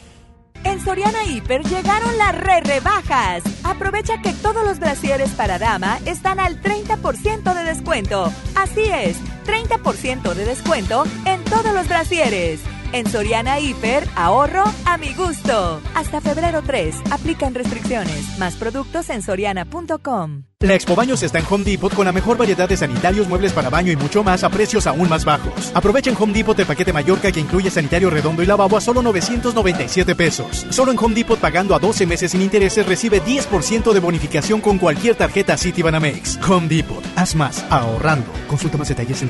En Soriana Hiper llegaron las re rebajas. Aprovecha que todos los brasieres para dama están al 30% de descuento. Así es, 30% de descuento en todos los brasieres. En Soriana Hiper, ahorro a mi gusto. Hasta febrero 3, aplican restricciones. Más productos en soriana.com. La Expo Baños está en Home Depot con la mejor variedad de sanitarios, muebles para baño y mucho más a precios aún más bajos. Aprovecha en Home Depot el paquete Mallorca que incluye sanitario redondo y lavabo a solo 997 pesos. Solo en Home Depot pagando a 12 meses sin intereses recibe 10% de bonificación con cualquier tarjeta Citibanamex. Home Depot, haz más ahorrando. Consulta más detalles en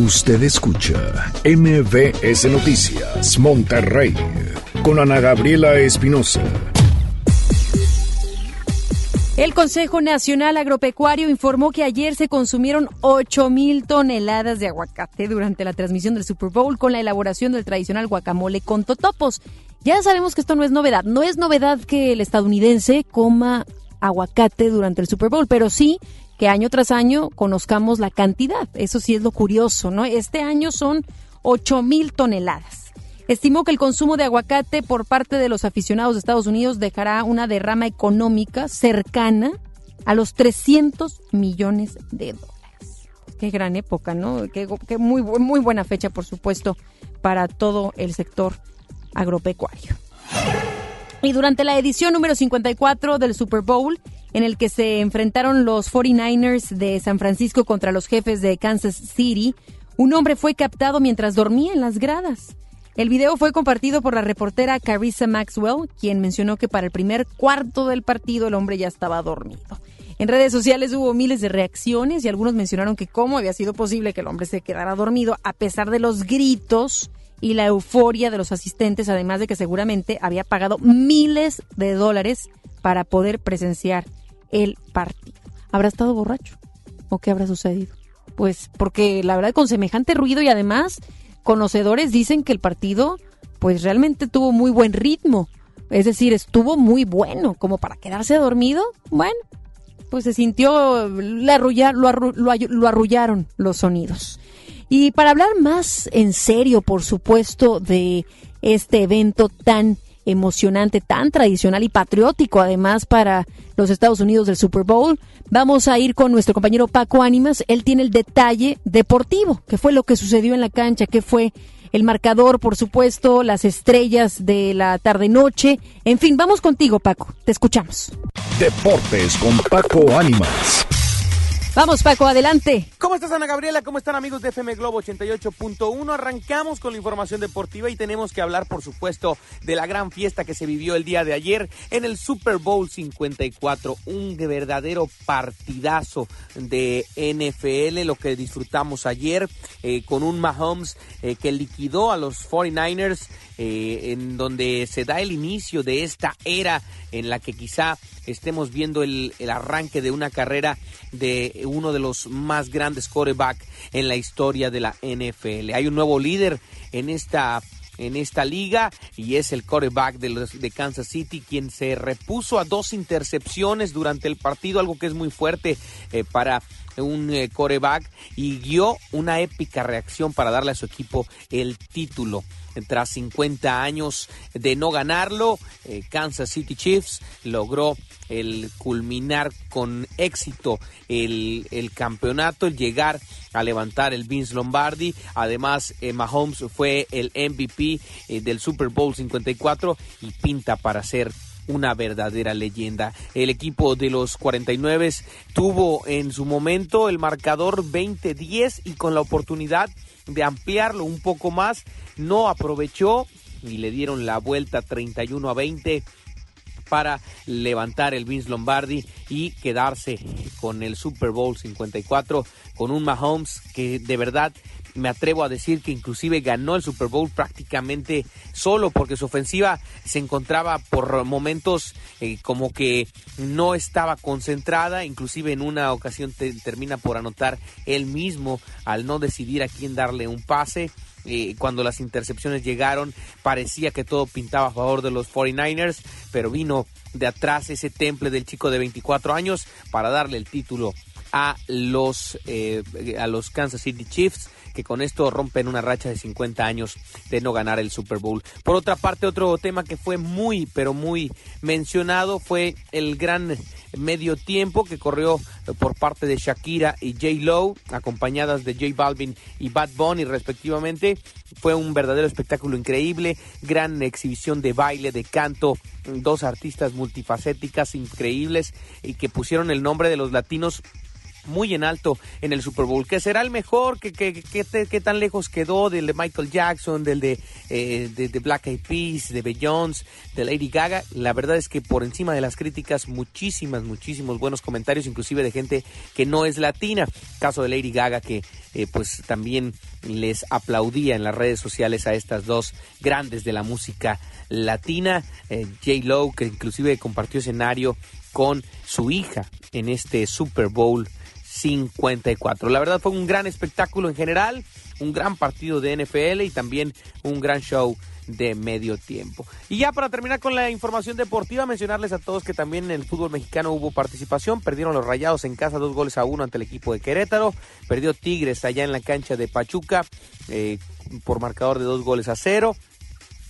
Usted escucha MBS Noticias Monterrey con Ana Gabriela Espinosa. El Consejo Nacional Agropecuario informó que ayer se consumieron 8 mil toneladas de aguacate durante la transmisión del Super Bowl con la elaboración del tradicional guacamole con totopos. Ya sabemos que esto no es novedad. No es novedad que el estadounidense coma aguacate durante el Super Bowl, pero sí que año tras año conozcamos la cantidad. Eso sí es lo curioso, ¿no? Este año son 8 mil toneladas. Estimó que el consumo de aguacate por parte de los aficionados de Estados Unidos dejará una derrama económica cercana a los 300 millones de dólares. Qué gran época, ¿no? Qué, qué muy, muy buena fecha, por supuesto, para todo el sector agropecuario. Y durante la edición número 54 del Super Bowl, en el que se enfrentaron los 49ers de San Francisco contra los jefes de Kansas City, un hombre fue captado mientras dormía en las gradas. El video fue compartido por la reportera Carissa Maxwell, quien mencionó que para el primer cuarto del partido el hombre ya estaba dormido. En redes sociales hubo miles de reacciones y algunos mencionaron que cómo había sido posible que el hombre se quedara dormido a pesar de los gritos y la euforia de los asistentes, además de que seguramente había pagado miles de dólares para poder presenciar el partido. ¿Habrá estado borracho? ¿O qué habrá sucedido? Pues porque la verdad con semejante ruido y además conocedores dicen que el partido pues realmente tuvo muy buen ritmo. Es decir, estuvo muy bueno como para quedarse dormido. Bueno, pues se sintió, lo, lo arrullaron los sonidos. Y para hablar más en serio, por supuesto, de este evento tan emocionante, tan tradicional y patriótico, además para los Estados Unidos del Super Bowl. Vamos a ir con nuestro compañero Paco Ánimas. Él tiene el detalle deportivo, qué fue lo que sucedió en la cancha, qué fue el marcador, por supuesto, las estrellas de la tarde-noche. En fin, vamos contigo, Paco. Te escuchamos. Deportes con Paco Ánimas. Vamos, Paco, adelante. ¿Cómo estás, Ana Gabriela? ¿Cómo están, amigos de FM Globo 88.1? Arrancamos con la información deportiva y tenemos que hablar, por supuesto, de la gran fiesta que se vivió el día de ayer en el Super Bowl 54. Un verdadero partidazo de NFL, lo que disfrutamos ayer eh, con un Mahomes eh, que liquidó a los 49ers, eh, en donde se da el inicio de esta era en la que quizá estemos viendo el, arranque de una carrera de uno de los más grandes quarterback en la historia de la NFL. Hay un nuevo líder en esta en esta liga y es el los, de Kansas City quien se repuso a dos intercepciones durante el partido, algo que es muy fuerte eh, para un eh, coreback y guió una épica reacción para darle a su equipo el título. Tras 50 años de no ganarlo, eh, Kansas City Chiefs logró el culminar con éxito el, campeonato, el llegar a levantar el Vince Lombardi. Además, Mahomes fue el MVP eh, del Super Bowl 54 y pinta para ser una verdadera leyenda. El equipo de los 49 tuvo en su momento el marcador 20-10 y con la oportunidad de ampliarlo un poco más, no aprovechó y le dieron la vuelta 31 a 20 para levantar el Vince Lombardi y quedarse con el Super Bowl 54 con un Mahomes que de verdad me atrevo a decir que inclusive ganó el Super Bowl prácticamente solo porque su ofensiva se encontraba por momentos eh, como que no estaba concentrada, inclusive en una ocasión termina por anotar él mismo al no decidir a quién darle un pase. Eh, cuando las intercepciones llegaron parecía que todo pintaba a favor de los 49ers, pero vino de atrás ese temple del chico de 24 años para darle el título a los, eh, a los Kansas City Chiefs que con esto rompen una racha de 50 años de no ganar el Super Bowl. Por otra parte, otro tema que fue muy, pero muy mencionado fue el gran medio tiempo que corrió por parte de Shakira y J. Lowe, acompañadas de J Balvin y Bad Bunny respectivamente. Fue un verdadero espectáculo increíble, gran exhibición de baile, de canto, dos artistas multifacéticas increíbles y que pusieron el nombre de los latinos muy en alto en el Super Bowl. ¿Que será el mejor? ¿Qué, qué, tan lejos quedó del de Michael Jackson, del de, eh, de, Black Eyed Peas, de Beyoncé, de Lady Gaga? La verdad es que por encima de las críticas, muchísimas, muchísimos buenos comentarios, inclusive de gente que no es latina. Caso de Lady Gaga que eh, pues también les aplaudía en las redes sociales a estas dos grandes de la música latina. Eh, J. Lo, que inclusive compartió escenario con su hija en este Super Bowl 54. La verdad fue un gran espectáculo en general, un gran partido de NFL y también un gran show de medio tiempo. Y ya para terminar con la información deportiva, mencionarles a todos que también en el fútbol mexicano hubo participación. Perdieron los Rayados en casa dos goles a uno ante el equipo de Querétaro. Perdió Tigres allá en la cancha de Pachuca eh, por marcador de dos goles a cero.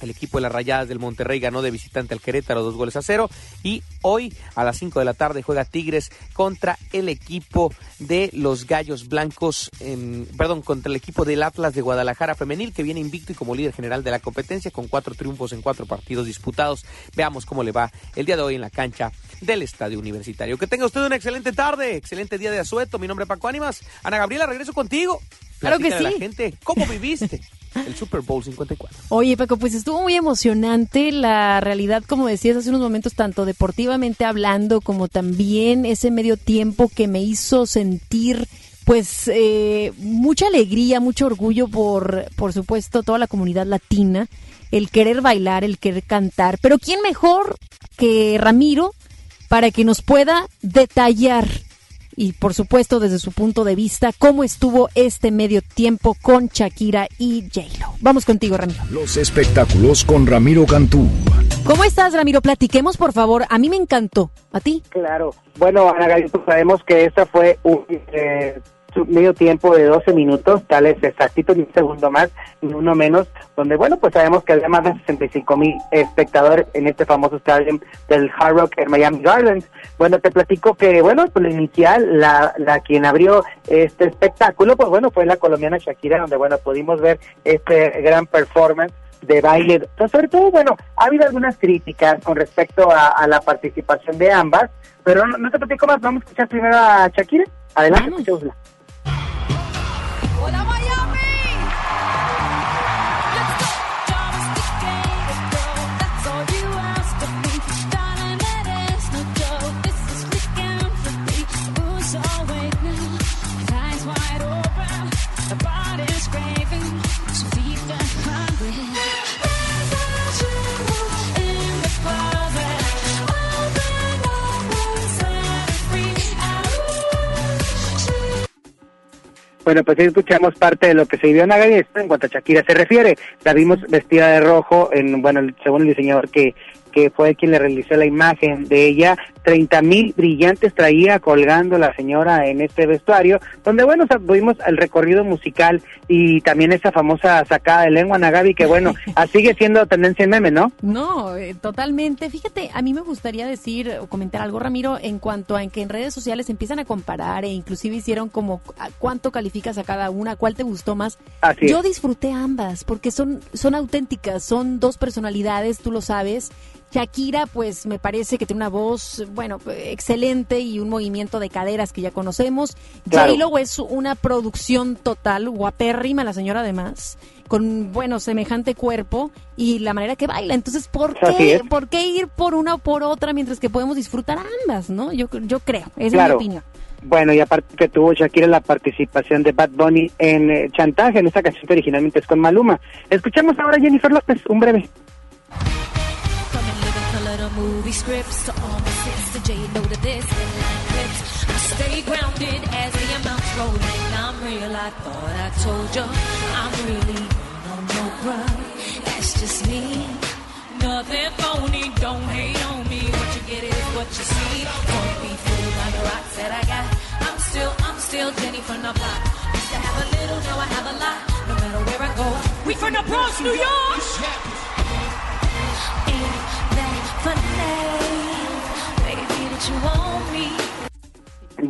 El equipo de las Rayadas del Monterrey ganó de visitante al Querétaro dos goles a cero. Y hoy a las 5 de la tarde juega Tigres contra el equipo de los Gallos Blancos, en, perdón, contra el equipo del Atlas de Guadalajara Femenil, que viene invicto y como líder general de la competencia con cuatro triunfos en cuatro partidos disputados. Veamos cómo le va el día de hoy en la cancha del Estadio Universitario. Que tenga usted una excelente tarde, excelente día de asueto. Mi nombre es Paco Ánimas. Ana Gabriela, regreso contigo. Claro que sí. La gente, ¿cómo viviste? el Super Bowl 54. Oye, Paco, pues estuvo muy emocionante la realidad, como decías hace unos momentos, tanto deportivamente hablando como también ese medio tiempo que me hizo sentir pues eh, mucha alegría, mucho orgullo por, por supuesto, toda la comunidad latina, el querer bailar, el querer cantar, pero ¿quién mejor que Ramiro para que nos pueda detallar y por supuesto desde su punto de vista cómo estuvo este medio tiempo con Shakira y J-Lo. Vamos contigo, Ramiro. Los espectáculos con Ramiro Cantú. ¿Cómo estás, Ramiro? Platiquemos, por favor. A mí me encantó. ¿A ti? Claro. Bueno, Ana Galito, sabemos que esta fue un, eh, medio tiempo de 12 minutos, tal es exactito, ni un segundo más, ni uno menos, donde, bueno, pues sabemos que había más de 65 mil espectadores en este famoso estadio del Hard Rock en Miami Gardens. Bueno, te platico que, bueno, pues la inicial, la, la quien abrió este espectáculo, pues bueno, fue la colombiana Shakira, donde, bueno, pudimos ver este gran performance de baile. Entonces, sobre todo, bueno, ha habido algunas críticas con respecto a, a la participación de ambas, pero no, no te platico más, vamos a escuchar primero a Shakira. Adelante, escuchémosla. Bueno, pues ahí escuchamos parte de lo que se vivió en Agadiesta en cuanto a Shakira se refiere. La vimos vestida de rojo, en bueno, según el diseñador que que fue quien le realizó la imagen de ella, 30 mil brillantes traía colgando la señora en este vestuario, donde bueno, tuvimos el recorrido musical y también esa famosa sacada de lengua Nagabi, que bueno, sigue siendo tendencia en meme, ¿no? No, eh, totalmente. Fíjate, a mí me gustaría decir o comentar algo, Ramiro, en cuanto a en que en redes sociales empiezan a comparar e inclusive hicieron como cuánto calificas a cada una, cuál te gustó más. Yo disfruté ambas porque son, son auténticas, son dos personalidades, tú lo sabes Shakira, pues me parece que tiene una voz, bueno, excelente y un movimiento de caderas que ya conocemos. Claro. J-Lo es una producción total, guapérrima la señora además, con, bueno, semejante cuerpo y la manera que baila. Entonces, ¿por qué, ¿por qué ir por una o por otra mientras que podemos disfrutar ambas, no? Yo, yo creo, esa es mi opinión. Bueno, y aparte que tuvo Shakira la participación de Bad Bunny en eh, Chantaje, en esta canción que originalmente es con Maluma. Escuchemos ahora a Jennifer López, un breve. Movie scripts to all my sister J know to this headline clips. I stay grounded as the amounts roll in. I'm real, I thought I told you. I'm really no no bruh. That's just me. Nothing phony, don't hate on me. What you get is what you see. Won't be fooled by the rocks that I got. I'm still, I'm still Jenny from the block. Used to have a little, now I have a lot. No matter where I go, we from the Bronx, New York.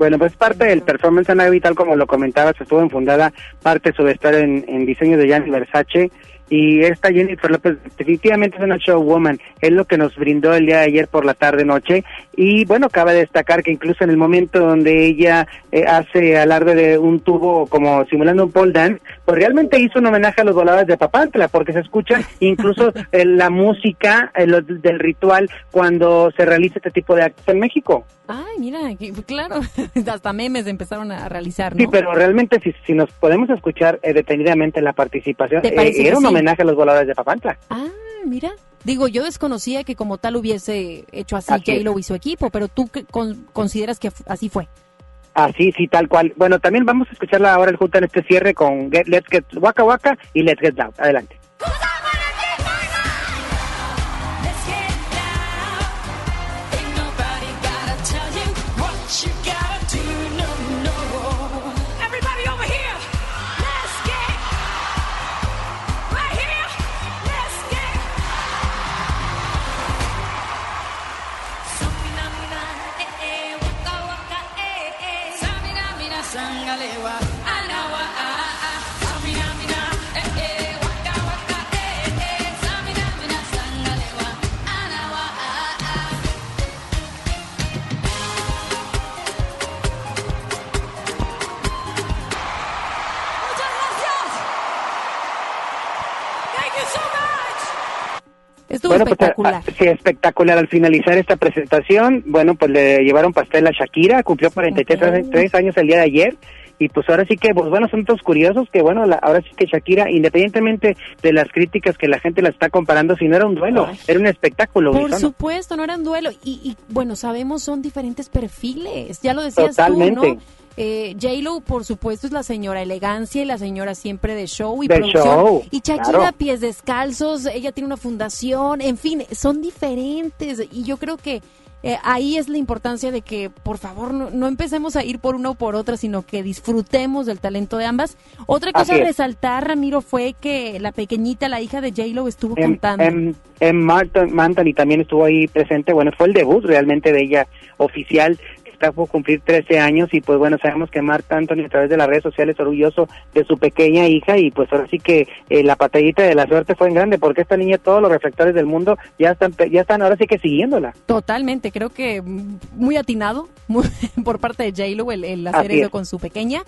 Bueno, pues parte del performance Ana Vital, como lo comentabas, estuvo enfundada parte de su vestuario en, en diseño de Gianni Versace y esta Jennifer López definitivamente es una showwoman, es lo que nos brindó el día de ayer por la tarde noche y bueno, cabe destacar que incluso en el momento donde ella eh, hace alarde de un tubo como simulando un pole dance, pues realmente hizo un homenaje a los voladores de Papantla porque se escucha incluso eh, la música eh, del ritual cuando se realiza este tipo de actos en México. Ay, mira, claro, hasta memes empezaron a realizar, ¿no? Sí, pero realmente si, si nos podemos escuchar detenidamente la participación, era un homenaje a los voladores de Papantla. Ah, mira. Digo, yo desconocía que como tal hubiese hecho así, J-Lo y su equipo, pero tú consideras que así fue. Así, sí, tal cual. Bueno, también vamos a escucharla ahora el junta en este cierre con Let's Get Waka Waka y Let's Get Down. Adelante. Estuvo bueno, espectacular. Pues, sí, espectacular. Al finalizar esta presentación, bueno, pues le llevaron pastel a Shakira, cumplió 43 años el día de ayer. Y pues ahora sí que, pues bueno, son todos curiosos que, bueno, ahora sí que Shakira, independientemente de las críticas que la gente la está comparando, si no era un duelo, era un espectáculo. Por supuesto, no era un duelo. Y, y, bueno, sabemos, son diferentes perfiles. Ya lo decías tú, ¿no? Eh, J-Lo, por supuesto, es la señora elegancia y la señora siempre de show y producción. y Shakira, pies descalzos, ella tiene una fundación, en fin, son diferentes. Y yo creo que eh, ahí es la importancia de que, por favor, no, no empecemos a ir por una o por otra, sino que disfrutemos del talento de ambas. Otra cosa a es. resaltar, Ramiro, fue que la pequeñita, la hija de J-Lo, estuvo Em, cantando. em, em, Martin, Anthony también estuvo ahí presente. Bueno, fue el debut realmente de ella oficial. Está por cumplir 13 años y pues bueno, sabemos que Mark Anthony a través de las redes sociales orgulloso de su pequeña hija y pues ahora sí que eh, la patallita de la suerte fue en grande porque esta niña todos los reflectores del mundo ya están ya están ahora sí que siguiéndola. Totalmente, creo que muy atinado muy- por parte de J-Lo el, el hacer eso es. con su pequeña.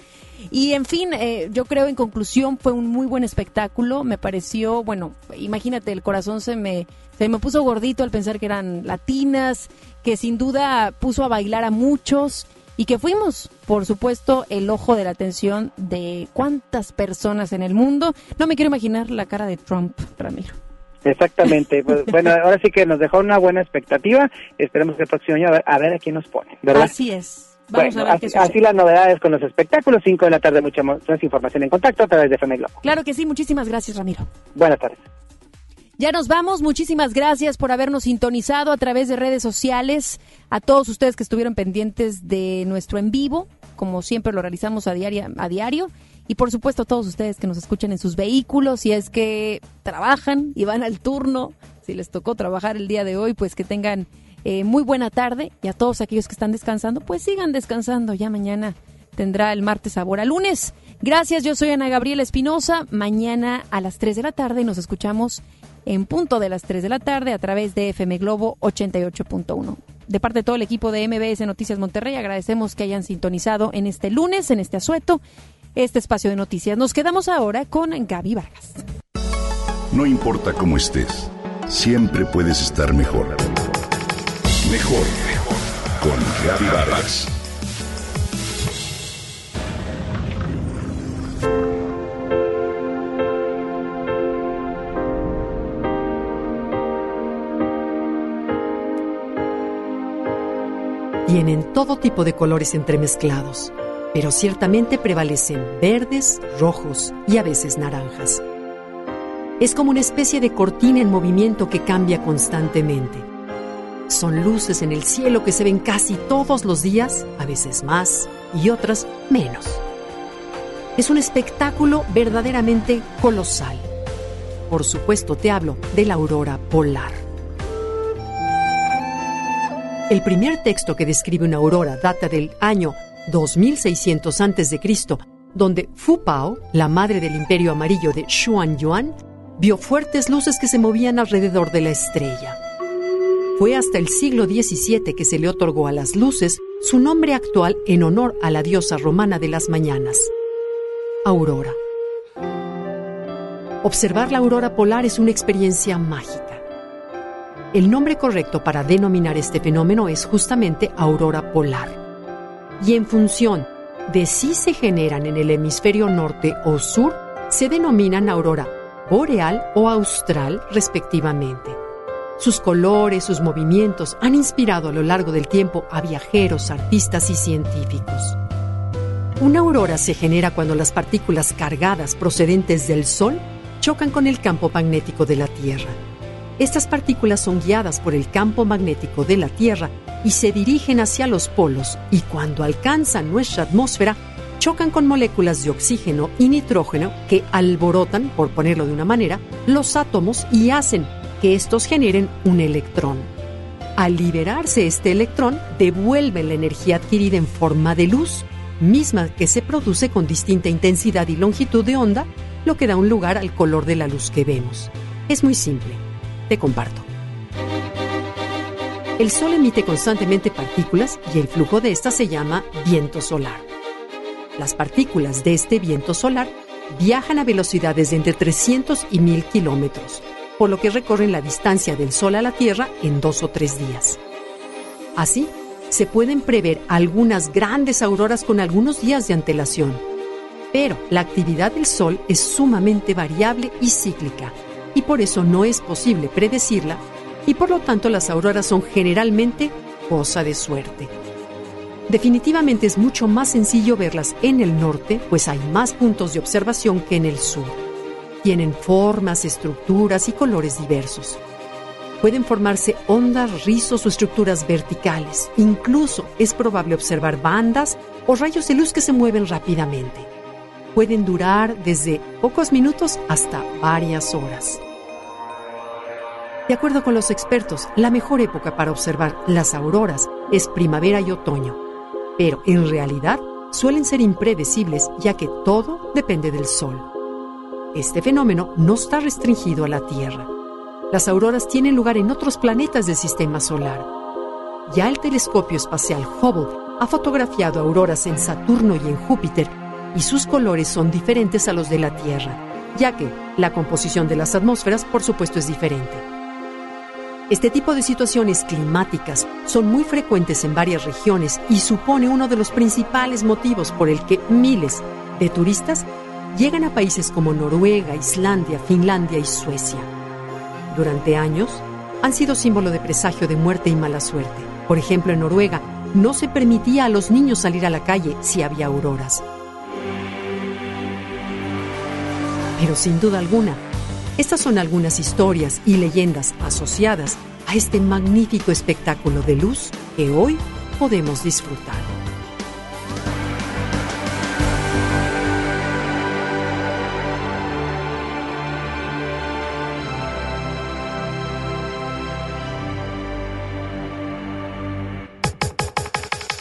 Y en fin, eh, yo creo en conclusión fue un muy buen espectáculo. Me pareció, bueno, imagínate, el corazón se me, se me puso gordito al pensar que eran latinas, que sin duda puso a bailar a muchos y que fuimos, por supuesto, el ojo de la atención de cuántas personas en el mundo. No me quiero imaginar la cara de Trump, Ramiro. Exactamente. Pues, bueno, ahora sí que nos dejó una buena expectativa. Esperemos que el próximo año a ver a, ver a quién nos pone, ¿verdad? Así es. Vamos Bueno, a ver así, qué así las novedades con los espectáculos. 5 de la tarde, mucha más información en contacto a través de FM Globo. Claro que sí, muchísimas gracias, Ramiro. Buenas tardes. Ya nos vamos. Muchísimas gracias por habernos sintonizado a través de redes sociales. A todos ustedes que estuvieron pendientes de nuestro en vivo, como siempre lo realizamos a, diaria, a diario. Y por supuesto a todos ustedes que nos escuchan en sus vehículos, si es que trabajan y van al turno, si les tocó trabajar el día de hoy, pues que tengan eh, muy buena tarde. Y a todos aquellos que están descansando, pues sigan descansando. Ya mañana tendrá el martes sabor a lunes. Gracias, yo soy Ana Gabriela Espinosa. Mañana a las 3 de la tarde nos escuchamos en punto de las 3 de la tarde a través de FM Globo 88.1. De parte de todo el equipo de MBS Noticias Monterrey, agradecemos que hayan sintonizado en este lunes, en este asueto, este espacio de noticias. Nos quedamos ahora con Gaby Vargas. No importa cómo estés, siempre puedes estar mejor. Mejor, mejor. Con Gaby Vargas. Tienen todo tipo de colores entremezclados, pero ciertamente prevalecen verdes, rojos y a veces naranjas. Es como una especie de cortina en movimiento que cambia constantemente. Son luces en el cielo que se ven casi todos los días, a veces más y otras menos. Es un espectáculo verdaderamente colosal. Por supuesto te hablo de la aurora polar. El primer texto que describe una aurora data del año 2600 a.C., donde Fu Pao, la madre del imperio amarillo de Xuan Yuan, vio fuertes luces que se movían alrededor de la estrella. Fue hasta el siglo XVII que se le otorgó a las luces su nombre actual en honor a la diosa romana de las mañanas, Aurora. Observar la aurora polar es una experiencia mágica. El nombre correcto para denominar este fenómeno es justamente aurora polar. Y en función de si se generan en el hemisferio norte o sur, se denominan aurora boreal o austral respectivamente. Sus colores, sus movimientos han inspirado a lo largo del tiempo a viajeros, artistas y científicos. Una aurora se genera cuando las partículas cargadas procedentes del Sol chocan con el campo magnético de la Tierra. Estas partículas son guiadas por el campo magnético de la Tierra y se dirigen hacia los polos y cuando alcanzan nuestra atmósfera chocan con moléculas de oxígeno y nitrógeno que alborotan, por ponerlo de una manera, los átomos y hacen que estos generen un electrón. Al liberarse este electrón, devuelve la energía adquirida en forma de luz, misma que se produce con distinta intensidad y longitud de onda, lo que da un lugar al color de la luz que vemos. Es muy simple. Comparto. El Sol emite constantemente partículas y el flujo de estas se llama viento solar. Las partículas de este viento solar viajan a velocidades de entre 300 y 1000 kilómetros, por lo que recorren la distancia del Sol a la Tierra en dos o tres días. Así, se pueden prever algunas grandes auroras con algunos días de antelación. Pero la actividad del Sol es sumamente variable y cíclica, y por eso no es posible predecirla, y por lo tanto las auroras son generalmente cosa de suerte. Definitivamente es mucho más sencillo verlas en el norte, pues hay más puntos de observación que en el sur. Tienen formas, estructuras y colores diversos. Pueden formarse ondas, rizos o estructuras verticales. Incluso es probable observar bandas o rayos de luz que se mueven rápidamente. Pueden durar desde pocos minutos hasta varias horas. De acuerdo con los expertos, la mejor época para observar las auroras es primavera y otoño, pero en realidad suelen ser impredecibles ya que todo depende del Sol. Este fenómeno no está restringido a la Tierra. Las auroras tienen lugar en otros planetas del sistema solar. Ya el telescopio espacial Hubble ha fotografiado auroras en Saturno y en Júpiter y sus colores son diferentes a los de la Tierra, ya que la composición de las atmósferas, por supuesto, es diferente. Este tipo de situaciones climáticas son muy frecuentes en varias regiones y supone uno de los principales motivos por el que miles de turistas llegan a países como Noruega, Islandia, Finlandia y Suecia. Durante años han sido símbolo de presagio de muerte y mala suerte. Por ejemplo, en Noruega no se permitía a los niños salir a la calle si había auroras. Pero sin duda alguna, estas son algunas historias y leyendas asociadas a este magnífico espectáculo de luz que hoy podemos disfrutar.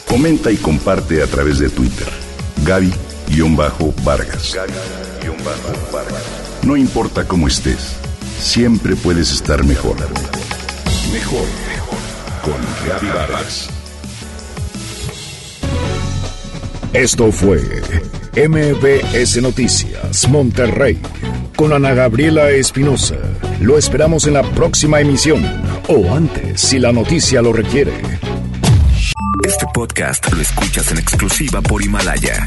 Comenta y comparte a través de Twitter. Gaby-Vargas. No importa cómo estés, siempre puedes estar mejor. Mejor, mejor. Con Vargas. Esto fue MBS Noticias Monterrey con Ana Gabriela Espinosa. Lo esperamos en la próxima emisión o antes si la noticia lo requiere. Este podcast lo escuchas en exclusiva por Himalaya.